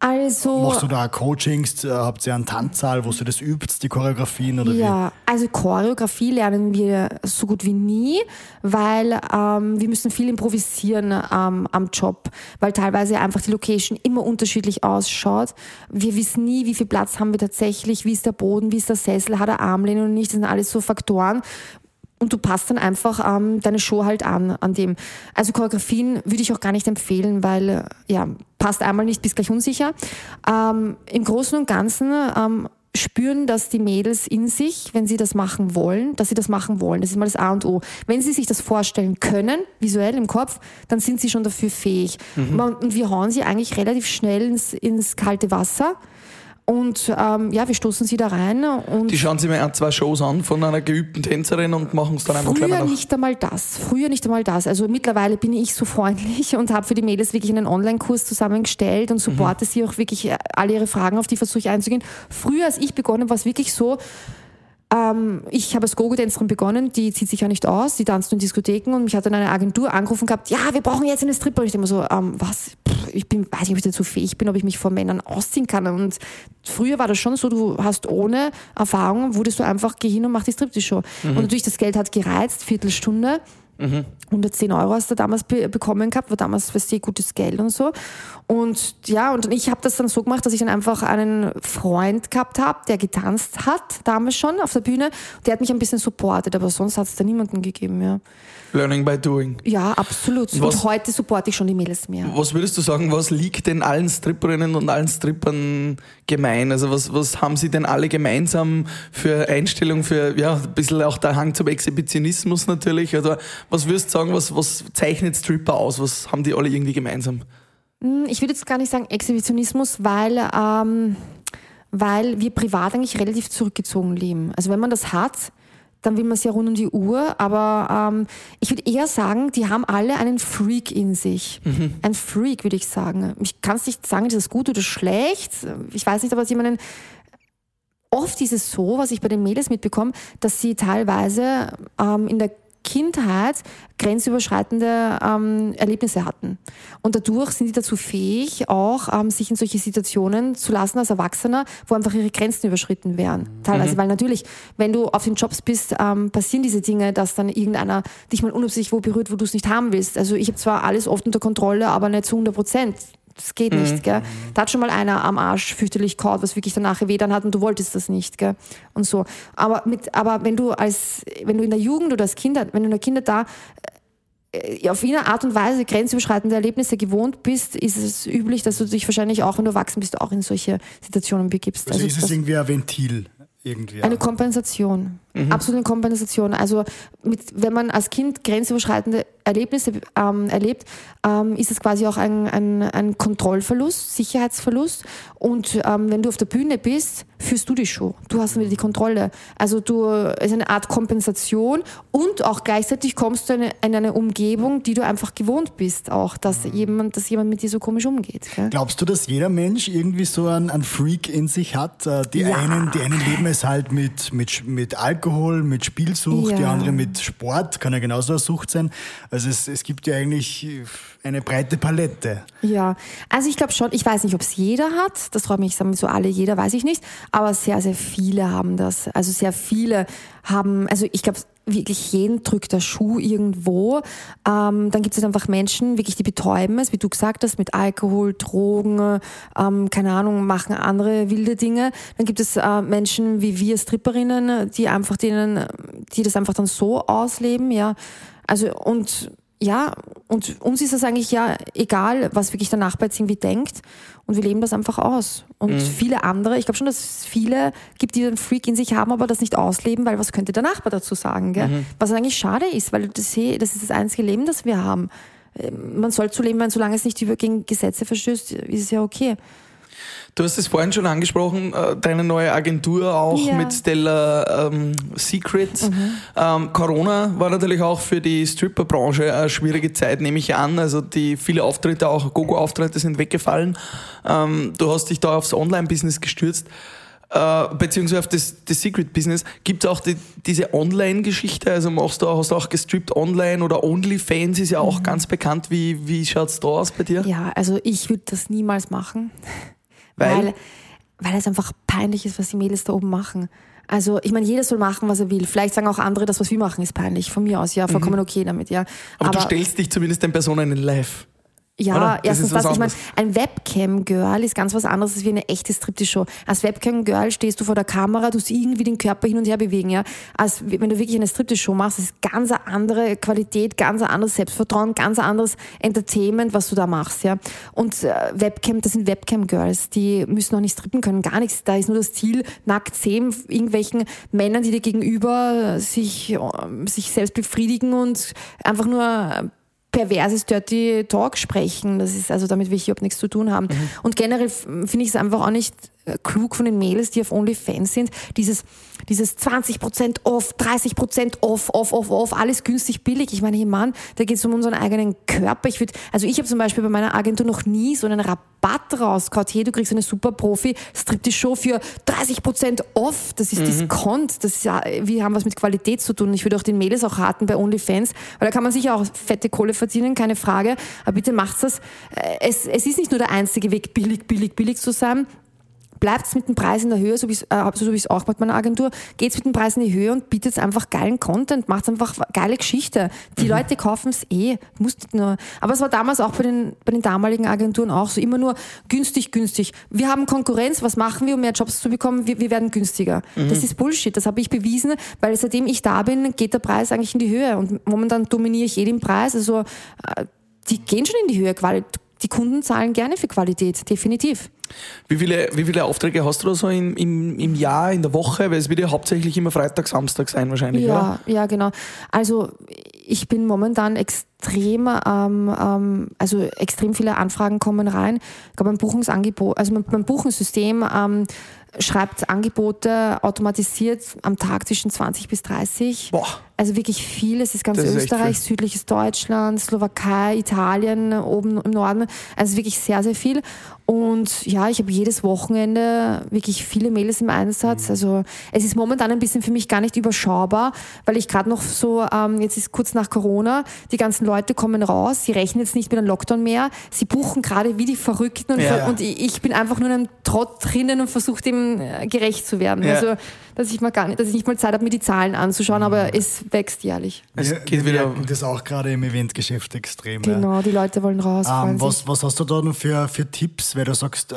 Also. Machst du da Coachings? Äh, Habt ihr einen Tanzsaal, wo du das übt, die Choreografien oder Ja, also Choreografie lernen wir so gut wie nie, weil ähm, wir müssen viel improvisieren ähm, am Job, weil teilweise einfach die Location immer unterschiedlich ausschaut. Wir wissen nie, wie viel Platz haben wir tatsächlich, wie ist der Boden, wie ist der Sessel, hat er Armlehne oder nicht, das sind alles so Faktoren. Und du passt dann einfach ähm, deine Show halt an, an dem. Also Choreografien würde ich auch gar nicht empfehlen, weil, äh, ja, passt einmal nicht, bist gleich unsicher. Ähm, Im Großen und Ganzen ähm, spüren das die Mädels in sich, wenn sie das machen wollen, dass sie das machen wollen. Das ist mal das A und O. Wenn sie sich das vorstellen können, visuell im Kopf, dann sind sie schon dafür fähig. Man- Und wir hauen sie eigentlich relativ schnell ins, ins kalte Wasser. Und ähm, ja, wir stoßen sie da rein und Die schauen sich mal ein, zwei Shows an von einer geübten Tänzerin und machen es dann einfach gleich mal Früher nach. nicht einmal das. Früher nicht einmal das. Also mittlerweile bin ich so [LAUGHS] freundlich und habe für die Mädels wirklich einen Online-Kurs zusammengestellt und supporte sie auch wirklich äh, alle ihre Fragen, auf die versuche ich einzugehen. Früher, als ich begonnen, war es wirklich so, ähm, ich habe als Gogo-Tänzerin begonnen, die zieht sich ja nicht aus, die tanzt in Diskotheken und mich hat dann eine Agentur angerufen gehabt, ja, wir brauchen jetzt eine Stripper. Ich mir so, ähm, was? Pff, ich bin, weiß nicht, ob ich dazu fähig bin, ob ich mich vor Männern ausziehen kann. Und früher war das schon so, du hast ohne Erfahrung, wurdest du einfach, geh hin und mach die Striptease-Show. Und natürlich, das Geld hat gereizt, Viertelstunde. 110 Euro hast du damals be bekommen gehabt, war damals, weißt du, gutes Geld und so. Und ja, und ich habe das dann so gemacht, dass ich dann einfach einen Freund gehabt habe, der getanzt hat, damals schon auf der Bühne. Der hat mich ein bisschen supportet, aber sonst hat es da niemanden gegeben, ja. Learning by doing. Ja, absolut. Was- Und heute supporte ich schon die Mädels mehr. Was würdest du sagen, was liegt denn allen Stripperinnen und allen Strippern gemein? Also was, was haben sie denn alle gemeinsam für Einstellung, für ja, ein bisschen auch der Hang zum Exhibitionismus natürlich? Also was würdest du sagen, was, was zeichnet Stripper aus? Was haben die alle irgendwie gemeinsam? Ich würde jetzt gar nicht sagen Exhibitionismus, weil, ähm, weil wir privat eigentlich relativ zurückgezogen leben. Also wenn man das hat, dann will man es ja rund um die Uhr. Aber ähm, ich würde eher sagen, die haben alle einen Freak in sich. Ein Freak, würde ich sagen. Ich kann es nicht sagen, ist das gut oder schlecht. Ich weiß nicht, aber sie meinen, oft ist es so, was ich bei den Mädels mitbekomme, dass sie teilweise ähm, in der Kindheit grenzüberschreitende ähm, Erlebnisse hatten. Und dadurch sind die dazu fähig, auch ähm, sich in solche Situationen zu lassen als Erwachsener, wo einfach ihre Grenzen überschritten werden. Teilweise, weil natürlich, wenn du auf den Jobs bist, ähm, passieren diese Dinge, dass dann irgendeiner dich mal unabsichtlich wo berührt, wo du es nicht haben willst. Also ich habe zwar alles oft unter Kontrolle, aber nicht zu 100 Prozent. Das geht nicht, gell? Da hat schon mal einer am Arsch fürchterlich kaut, was wirklich danach weh dann hat und du wolltest das nicht, gell? Und so. Aber mit, aber wenn du als, wenn du in der Jugend oder als Kind, wenn du in der Kinder da äh, auf eine Art und Weise grenzüberschreitende Erlebnisse gewohnt bist, ist es üblich, dass du dich wahrscheinlich auch, wenn du erwachsen bist, auch in solche Situationen begibst. Also, ist es irgendwie ein Ventil? Irgendwie. eine Kompensation. Absolute Kompensation. Also mit, wenn man als Kind grenzüberschreitende Erlebnisse ähm, erlebt, ähm, ist es quasi auch ein, ein, ein Kontrollverlust, Sicherheitsverlust. Und ähm, wenn du auf der Bühne bist, führst du die Show. Du hast dann wieder die Kontrolle. Also du es ist eine Art Kompensation und auch gleichzeitig kommst du in eine, in eine Umgebung, die du einfach gewohnt bist, auch, dass jemand, dass jemand mit dir so komisch umgeht. Gell? Glaubst du, dass jeder Mensch irgendwie so einen, einen Freak in sich hat? Äh, Die, Ja. einen, die einen leben es halt mit, mit, mit Alkohol, mit Spielsucht, die Ja. anderen mit Sport, kann ja genauso eine Sucht sein. Also es, es gibt ja eigentlich eine breite Palette. Ja, also ich glaube schon, ich weiß nicht, ob es jeder hat, das traue mich sagen so alle, jeder weiß ich nicht, aber sehr, sehr viele haben das. Also sehr viele haben, also ich glaube, wirklich jeden drückt der Schuh irgendwo. Ähm, dann gibt es einfach Menschen, wirklich, die betäuben es, wie du gesagt hast, mit Alkohol, Drogen, ähm, keine Ahnung, machen andere wilde Dinge. Dann gibt es äh, Menschen wie wir Stripperinnen, die einfach denen, die das einfach dann so ausleben, ja. Also und ja, und uns ist es eigentlich ja egal, was wirklich der Nachbar jetzt irgendwie denkt. Und wir leben das einfach aus. Und viele andere, ich glaube schon, dass es viele gibt, die einen Freak in sich haben, aber das nicht ausleben, weil was könnte der Nachbar dazu sagen? Gell? Was eigentlich schade ist, weil das, hier- das ist das einzige Leben, das wir haben. Ähm, Man soll zu leben, wenn solange es nicht über gegen Gesetze verstößt, ist es ja okay. Du hast es vorhin schon angesprochen, äh, deine neue Agentur auch Ja. mit Stella ähm, Secret. Ähm, Corona war natürlich auch für die Stripper-Branche eine schwierige Zeit, nehme ich an. Also die viele Auftritte, auch Gogo-Auftritte sind weggefallen. Ähm, du hast dich da aufs Online-Business gestürzt. Äh, beziehungsweise auf das, das Secret-Business. Gibt es auch die, diese Online-Geschichte? Also machst du, hast du auch gestrippt online oder OnlyFans ist ja auch ganz bekannt. Wie, wie schaut es da aus bei dir? Ja, also ich würde das niemals machen. Weil? Weil, weil es einfach peinlich ist, was die Mädels da oben machen. Also, ich meine, jeder soll machen, was er will. Vielleicht sagen auch andere, das, was wir machen, ist peinlich. Von mir aus, ja, vollkommen okay damit, ja. Mhm. Aber, du stellst dich zumindest den Personen in live. Ja, Oder? Das erstens ist was das. Ich meine, ein Webcam-Girl ist ganz was anderes als wie eine echte Striptease-Show. Als Webcam-Girl stehst du vor der Kamera, du irgendwie den Körper hin und her bewegen, ja. Als wenn du wirklich eine Striptease-Show machst, das ist ganz eine andere Qualität, ganz ein anderes Selbstvertrauen, ganz ein anderes Entertainment, was du da machst, ja. Und äh, Webcam, das sind Webcam-Girls, die müssen auch nicht strippen können, gar nichts. Da ist nur das Ziel, nackt sehen, irgendwelchen Männern, die dir gegenüber sich, äh, sich selbst befriedigen und einfach nur perverses Dirty Talk sprechen. Das ist also damit will ich überhaupt nichts zu tun haben. Und generell finde ich es einfach auch nicht klug von den Mädels, die auf OnlyFans sind, dieses dieses 20% off, 30% off, off, off, off, alles günstig, billig. Ich meine, hey Mann, da geht es um unseren eigenen Körper. Ich würde, also ich habe zum Beispiel bei meiner Agentur noch nie so einen Rabatt rausgehauen. Hey, du kriegst eine super Profi Striptease-Show für 30% off. Das ist Discount. Das ist ja, wir haben was mit Qualität zu tun. Ich würde auch den Mädels auch raten bei OnlyFans, weil da kann man sicher auch fette Kohle verdienen, keine Frage. Aber bitte macht's das. Äh, Es, es ist nicht nur der einzige Weg, billig, billig, billig zu sein bleibt mit dem Preis in der Höhe, so wie äh, so es auch mit meiner Agentur, geht's mit dem Preis in die Höhe und bietet einfach geilen Content, macht einfach geile Geschichte. Die Leute kaufen es eh, muss nicht nur. Aber es war damals auch bei den, bei den damaligen Agenturen auch so, immer nur günstig, günstig. Wir haben Konkurrenz, was machen wir, um mehr Jobs zu bekommen? Wir, wir werden günstiger. Das ist Bullshit, das habe ich bewiesen, weil seitdem ich da bin, geht der Preis eigentlich in die Höhe und momentan dominiere ich eh den Preis, also äh, die gehen schon in die Höhe. Quali- Die Kunden zahlen gerne für Qualität, definitiv. Wie viele, wie viele Aufträge hast du da so im, im, im Jahr, in der Woche? Weil es wird ja hauptsächlich immer Freitag, Samstag sein wahrscheinlich, oder? Ja, ja, genau. Also ich bin momentan extrem, ähm, ähm, also extrem viele Anfragen kommen rein. Ich glaube, mein Buchungsangebot, also mein, mein Buchungssystem ähm, schreibt Angebote automatisiert am Tag zwischen 20 bis 30. Boah. Also wirklich viel. Es ist ganz Das Österreich, südliches Deutschland, Slowakei, Italien, oben im Norden. Also wirklich sehr, sehr viel. Und ja, ich habe jedes Wochenende wirklich viele Mails im Einsatz. Mhm. Also es ist momentan ein bisschen für mich gar nicht überschaubar, weil ich gerade noch so, ähm, jetzt ist kurz nach Corona, die ganzen Leute kommen raus, sie rechnen jetzt nicht mit einem Lockdown mehr, sie buchen gerade wie die Verrückten und, Ja. und ich ich bin einfach nur in einem Trott drinnen und versuche dem äh, gerecht zu werden. Ja. Also dass ich mal gar nicht, dass ich nicht mal Zeit habe, mir die Zahlen anzuschauen, aber es wächst jährlich. Es Wir- geht wieder. das auch gerade im Eventgeschäft extrem. Ja. Genau, die Leute wollen raus. Ähm, was, was hast du da noch für, für Tipps, weil du sagst, äh,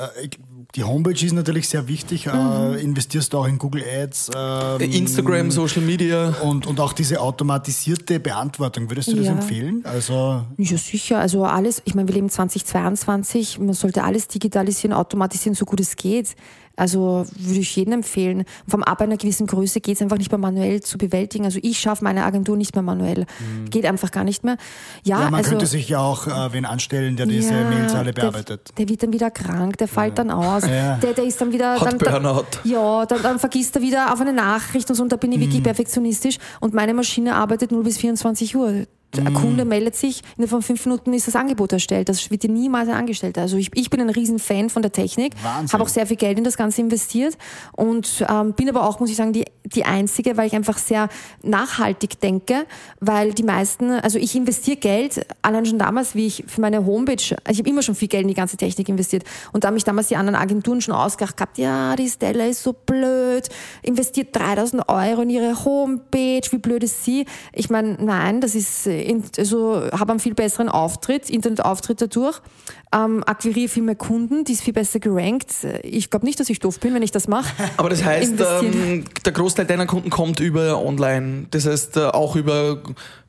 die Homepage ist natürlich sehr wichtig, Mhm. äh, investierst du auch in Google Ads? ähm, Instagram, Social Media. und, und auch diese automatisierte Beantwortung, würdest du das Ja. empfehlen? Also Ja, sicher. Also alles, ich meine, wir leben 2022, man sollte alles digitalisieren, automatisieren, so gut es geht. Also würde ich jedem empfehlen. Vom Ab einer gewissen Größe geht es einfach nicht mehr manuell zu bewältigen. Also ich schaffe meine Agentur nicht mehr manuell. Geht einfach gar nicht mehr. Ja, ja, man also, könnte sich ja auch äh, wen anstellen, der diese Ja, Mails alle der- bearbeitet. Der, wird dann wieder krank, der fällt dann aus. Ja. Der, der ist dann wieder. Hat dann, dann, Burnout. ja, dann, dann vergisst er wieder auf eine Nachricht und so. Und da bin ich Mhm. wirklich perfektionistisch. Und meine Maschine arbeitet 0 bis 24 Uhr. Ein Kunde meldet sich, innerhalb von fünf Minuten ist das Angebot erstellt. Das wird dir niemals ein Angestellter. Also ich, ich bin ein riesen Fan von der Technik, habe auch sehr viel Geld in das Ganze investiert und ähm, bin aber auch, muss ich sagen, die, die Einzige, weil ich einfach sehr nachhaltig denke, weil die meisten, also ich investiere Geld, allein schon damals, wie ich für meine Homepage, also ich habe immer schon viel Geld in die ganze Technik investiert und da haben mich damals die anderen Agenturen schon ausgedacht gehabt, ja, die Stella ist so blöd, investiert 3000 Euro in ihre Homepage, wie blöd ist sie? Ich meine, nein, das ist, äh, in, also habe einen viel besseren Auftritt, Internetauftritt dadurch, ähm, akquiriere viel mehr Kunden, die ist viel besser gerankt. Ich glaube nicht, dass ich doof bin, wenn ich das mache. [LAUGHS] Aber das heißt, ähm, der Großteil deiner Kunden kommt über online. Das heißt, äh, auch über,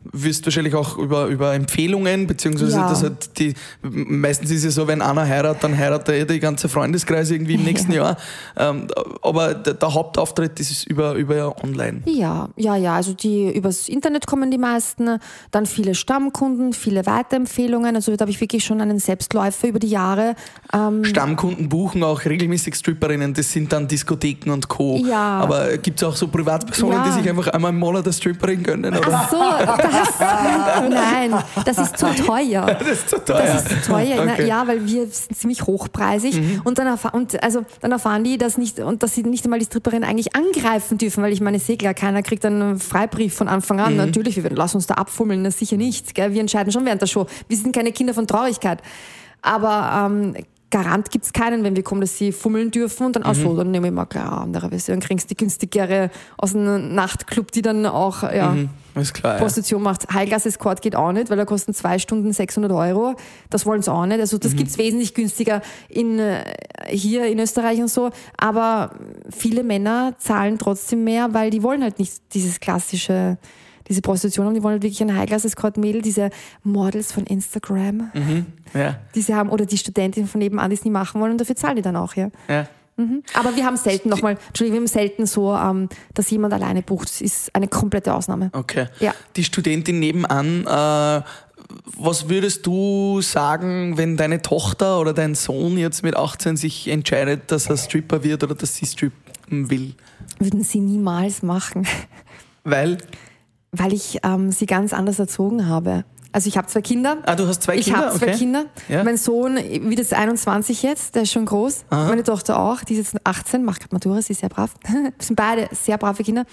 wirst wahrscheinlich auch über, über Empfehlungen, beziehungsweise Ja. das hat die, meistens ist es so, wenn einer heiratet, dann heiratet eh der ganze Freundeskreis irgendwie im nächsten [LAUGHS] Jahr. Ähm, aber der, der Hauptauftritt das ist über, über online. Ja, ja, ja. Also die übers Internet kommen die meisten, dann viele Stammkunden, viele Weiterempfehlungen. Also da habe ich wirklich schon einen Selbstläufer über die Jahre. Ähm, Stammkunden buchen auch regelmäßig Stripperinnen, das sind dann Diskotheken und Co. Ja. Aber gibt es auch so Privatpersonen, Ja. die sich einfach einmal im Monat eine Stripperin gönnen? Oder? Ach so, das, [LAUGHS] nein, das ist zu teuer. [LAUGHS] Das ist zu teuer. Das ist zu teuer. Na, Okay. Mhm. ja, weil wir sind ziemlich hochpreisig und dann, und, also, dann erfahren die, dass nicht und dass sie nicht einmal die Stripperin eigentlich angreifen dürfen, weil ich meine, sehe klar, keiner kriegt einen Freibrief von Anfang Mhm. an. Natürlich, wir werden, lass uns da abfummeln, das sicher nicht. Gell? Wir entscheiden schon während der Show. Wir sind keine Kinder von Traurigkeit. Aber ähm, Garant gibt es keinen, wenn wir kommen, dass sie fummeln dürfen und dann, ach Mhm. so, dann nehme ich mal klar andere Version. Dann kriegst du die günstigere aus einem Nachtclub, die dann auch, ja. Mhm, klar. Ja. Prostitution macht. High-Class-Escort geht auch nicht, weil da kosten zwei Stunden 600 Euro. Das wollen sie auch nicht. Also Mhm. das gibt's wesentlich günstiger in, äh, hier in Österreich und so. Aber viele Männer zahlen trotzdem mehr, weil die wollen halt nicht dieses klassische, diese Prostitution haben. Die wollen halt wirklich ein High-Class-Escort-Mädel, diese Models von Instagram, Ja, die sie haben, oder die Studentinnen von nebenan, die es nie machen wollen und dafür zahlen die dann auch, ja. ja. Aber wir haben selten nochmal, Entschuldigung, wir haben selten so, ähm, dass jemand alleine bucht. Das ist eine komplette Ausnahme. Okay. Ja. Die Studentin nebenan, äh, was würdest du sagen, wenn deine Tochter oder dein Sohn jetzt mit 18 sich entscheidet, dass er Stripper wird oder dass sie strippen will? Würden sie niemals machen. Weil, Weil ich ähm, sie ganz anders erzogen habe. Also ich habe zwei Kinder. ah, du hast zwei ich Kinder? habe zwei okay. Kinder. Ja. Mein Sohn wird jetzt 21 jetzt, der ist schon groß. Meine Tochter auch, die ist jetzt 18, macht gerade Matura, sie ist sehr brav. [LAUGHS] Das sind beide sehr brave Kinder.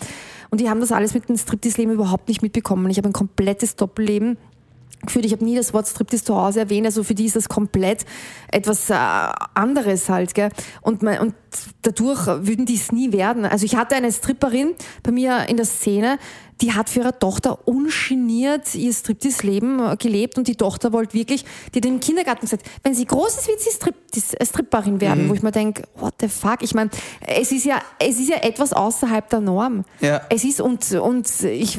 Und die haben das alles mit dem Striptease-Leben überhaupt nicht mitbekommen. Ich habe ein komplettes Doppelleben geführt. Ich habe nie das Wort Striptease zu Hause erwähnt. Also für die ist das komplett etwas äh, anderes halt. Gell? Und, mein, und dadurch würden die es nie werden. Also ich hatte eine Stripperin bei mir in der Szene, die hat für ihre Tochter ungeniert ihr Striptease-Leben äh, gelebt und die Tochter wollte wirklich, die hat im Kindergarten gesagt, wenn sie groß ist, wird sie Striptease, äh, Stripperin werden. Mhm. Wo ich mir denke, what the fuck? Ich meine, es ist ja, es ist ja etwas außerhalb der Norm. Ja. Es ist und, und ich,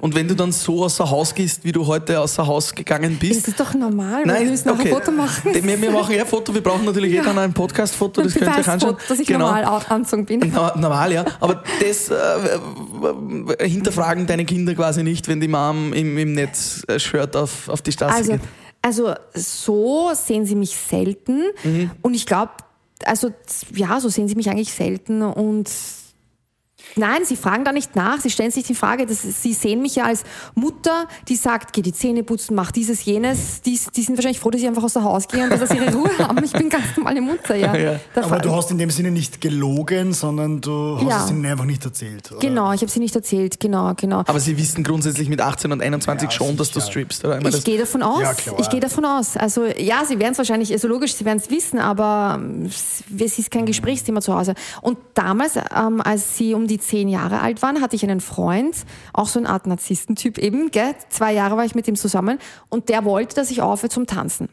Und wenn du dann so außer Haus gehst, wie du heute außer Haus gegangen bist, es ist doch normal. wir müssen noch ein Foto machen. Wir, wir machen ja ein Foto, wir brauchen natürlich eh dann ein Podcast-Foto, das könnt ihr euch anschauen. Dass ich normal au- anzogen bin. Na, normal, ja. Aber das äh, hinterfragen deine Kinder quasi nicht, wenn die Mom im, im Netz äh, auf, auf die Straße Also, geht. also so sehen sie mich selten. Mhm. Und ich glaube, also ja, so sehen sie mich eigentlich selten und Nein, sie fragen da nicht nach. Sie stellen sich die Frage, dass sie sehen mich ja als Mutter, die sagt, geh die Zähne putzen, mach dieses, jenes. Die, die sind wahrscheinlich froh, dass ich einfach aus der Haus gehe und dass sie ihre Ruhe haben. Ich bin ganz normale Mutter, ja. [LAUGHS] ja. Aber du hast in dem Sinne nicht gelogen, sondern du hast ja. es ihnen einfach nicht erzählt. Oder? Genau, ich habe sie nicht erzählt, genau, genau. Aber sie wissen grundsätzlich mit 18 und 21 ja, schon, dass du strippst, oder? Ich, ich gehe davon aus. Ja, klar. Ich gehe davon aus. Also ja, sie werden es wahrscheinlich, also logisch, sie werden es wissen, aber es ist kein Gesprächsthema zu Hause. Und damals, ähm, als sie um die zehn Jahre alt waren, hatte ich einen Freund, auch so eine Art Narzisstentyp eben, gell? zwei Jahre war ich mit ihm zusammen und der wollte, dass ich aufhöre zum Tanzen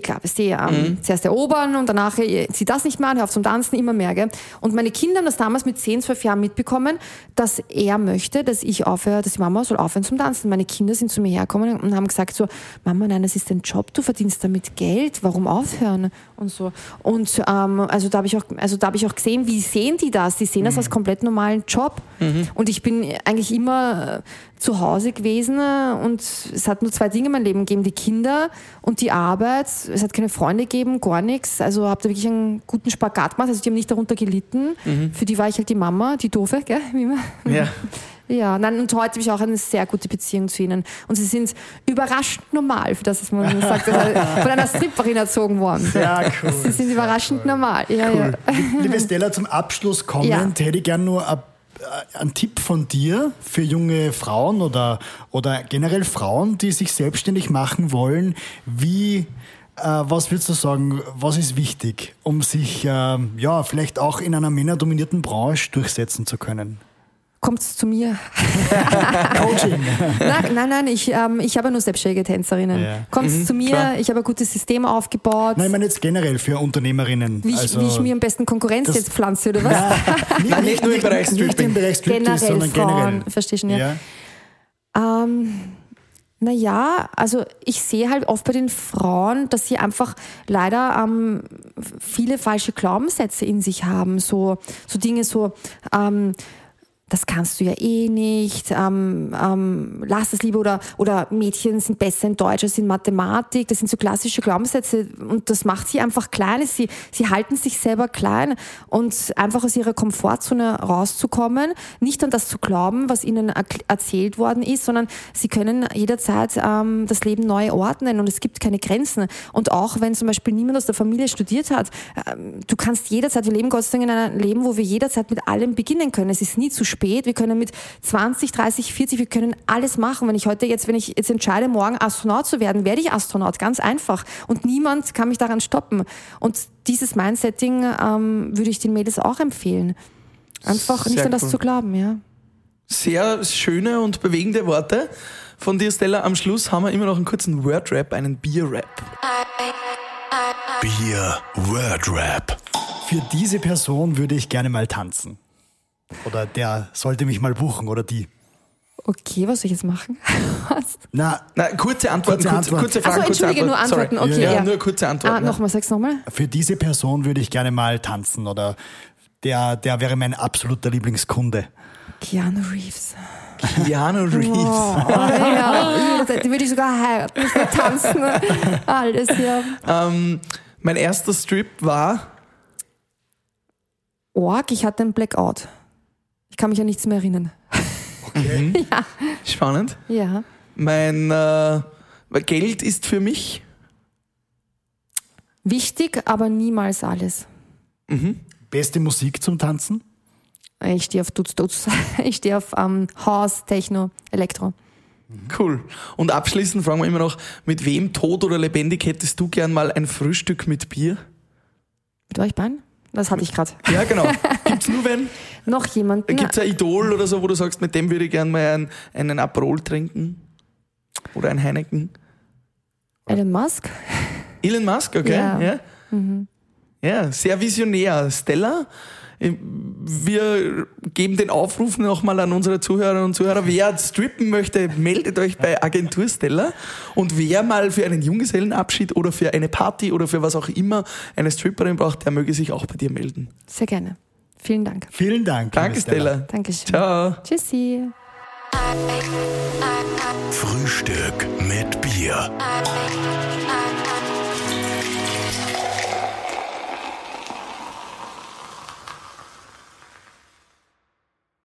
klar, weißt du, ähm, mhm. zuerst erobern und danach äh, zieh das nicht mehr an, hör auf zum Tanzen, immer mehr. Gell? Und meine Kinder haben das damals mit 10, 12 Jahren mitbekommen, dass er möchte, dass ich aufhöre, dass die Mama soll aufhören zum Tanzen. Meine Kinder sind zu mir hergekommen und haben gesagt so, Mama, nein, das ist dein Job, du verdienst damit Geld, warum aufhören? Und so. Und ähm, also da habe ich auch, also da habe ich auch gesehen, wie sehen die das? Die sehen das mhm. als komplett normalen Job. Mhm. Und ich bin eigentlich immer zu Hause gewesen und es hat nur zwei Dinge in meinem Leben gegeben, die Kinder und die Arbeit. Es hat keine Freunde gegeben, gar nichts. Also habe da wirklich einen guten Spagat gemacht. Also die haben nicht darunter gelitten. Mhm. Für die war ich halt die Mama, die doofe, gell? [LAUGHS] Wie immer. Ja. Ja, nein, und heute habe ich auch eine sehr gute Beziehung zu ihnen. Und sie sind überraschend normal, für das, was man [LAUGHS] sagt, von einer Stripperin erzogen worden. Ja, cool. Sie sind überraschend cool. normal. Ja, cool. ja. Liebe Stella, zum Abschluss kommend ja. hätte ich gerne nur ein äh, ein Tipp von dir für junge Frauen oder, oder generell Frauen, die sich selbstständig machen wollen? Wie, äh, was würdest du sagen, was ist wichtig, um sich äh, ja, vielleicht auch in einer männerdominierten Branche durchsetzen zu können? Kommt zu mir. [LAUGHS] Coaching. nein, nein, nein, ich, ähm, ich habe nur selbstständige Tänzerinnen. Ja. Kommt mhm, zu mir, klar. ich habe ein gutes System aufgebaut. Nein, ich meine jetzt generell für Unternehmerinnen. Wie ich, also, wie ich mir am besten Konkurrenz jetzt pflanze, oder was? Nein, nicht, nicht, nur im Bereich Stripping. Nicht im Bereich Stripping, generell sondern Frauen, generell. Verstehst du, ja. ja. Ähm, naja, also ich sehe halt oft bei den Frauen, dass sie einfach leider ähm, viele falsche Glaubenssätze in sich haben. So, so Dinge so, ähm, das kannst du ja eh nicht, ähm, ähm, lass es lieber oder, oder Mädchen sind besser in Deutsch als in Mathematik. Das sind so klassische Glaubenssätze und das macht sie einfach klein. Sie, sie halten sich selber klein und einfach aus ihrer Komfortzone rauszukommen, nicht an das zu glauben, was ihnen erzählt worden ist, sondern sie können jederzeit ähm, das Leben neu ordnen und es gibt keine Grenzen. Und auch wenn zum Beispiel niemand aus der Familie studiert hat, ähm, du kannst jederzeit, wir leben Gott sei Dank in einem Leben, wo wir jederzeit mit allem beginnen können. Es ist nie zu spät spät. Wir können mit 20, 30, 40, wir können alles machen. Wenn ich heute jetzt, wenn ich jetzt entscheide, morgen Astronaut zu werden, werde ich Astronaut. Ganz einfach. Und niemand kann mich daran stoppen. Und dieses Mindsetting ähm, würde ich den Mädels auch empfehlen. Einfach Sehr nicht an das cool. zu glauben, ja. Sehr schöne und bewegende Worte von dir, Stella. Am Schluss haben wir immer noch einen kurzen Word-Rap, einen Bier-Rap. Bier-Word-Rap. Für diese Person würde ich gerne mal tanzen. Oder der sollte mich mal buchen oder die. Okay, was soll ich jetzt machen? [LAUGHS] Was? Na, Na kurze Antworten, kurze, Antwort. kurze Fragen, Achso, kurze Entschuldige, nur Antworten. Sorry. Okay, ja, ja. nur kurze Antworten. Ah, nochmal, sag's nochmal. Für diese Person würde ich gerne mal tanzen oder der, der wäre mein absoluter Lieblingskunde. Keanu Reeves. Keanu Reeves. Oh, [LAUGHS] ja, die würde ich sogar heiraten, tanzen. Alles, ja. Ähm, mein erster Strip war. Org, ich hatte einen Blackout. Ich kann mich an nichts mehr erinnern. Okay. Mhm. [LAUGHS] ja. Spannend. Ja. Mein äh, Geld ist für mich wichtig, aber niemals alles. Mhm. Beste Musik zum Tanzen? Ich stehe auf Dutz Dutz. [LAUGHS] Ich stehe auf ähm, House, Techno, Elektro. Cool. Und abschließend fragen wir immer noch, mit wem tot oder lebendig hättest du gern mal ein Frühstück mit Bier? Mit euch beiden? Das hatte ich gerade. Ja, genau. Gibt's nur wenn? [LAUGHS] Noch jemanden? Gibt's ein Idol oder so, wo du sagst, mit dem würde ich gerne mal einen, einen Aperol trinken? Oder ein Heineken? Elon Musk. Elon Musk, okay. Ja, ja. Mhm. ja sehr visionär. Stella, wir geben den Aufruf nochmal an unsere Zuhörerinnen und Zuhörer. Wer strippen möchte, meldet euch bei Agentur Stella. Und wer mal für einen Junggesellenabschied oder für eine Party oder für was auch immer eine Stripperin braucht, der möge sich auch bei dir melden. Sehr gerne. Vielen Dank. Vielen Dank. Danke, Stella. Dankeschön. Ciao. Tschüssi. Frühstück mit Bier.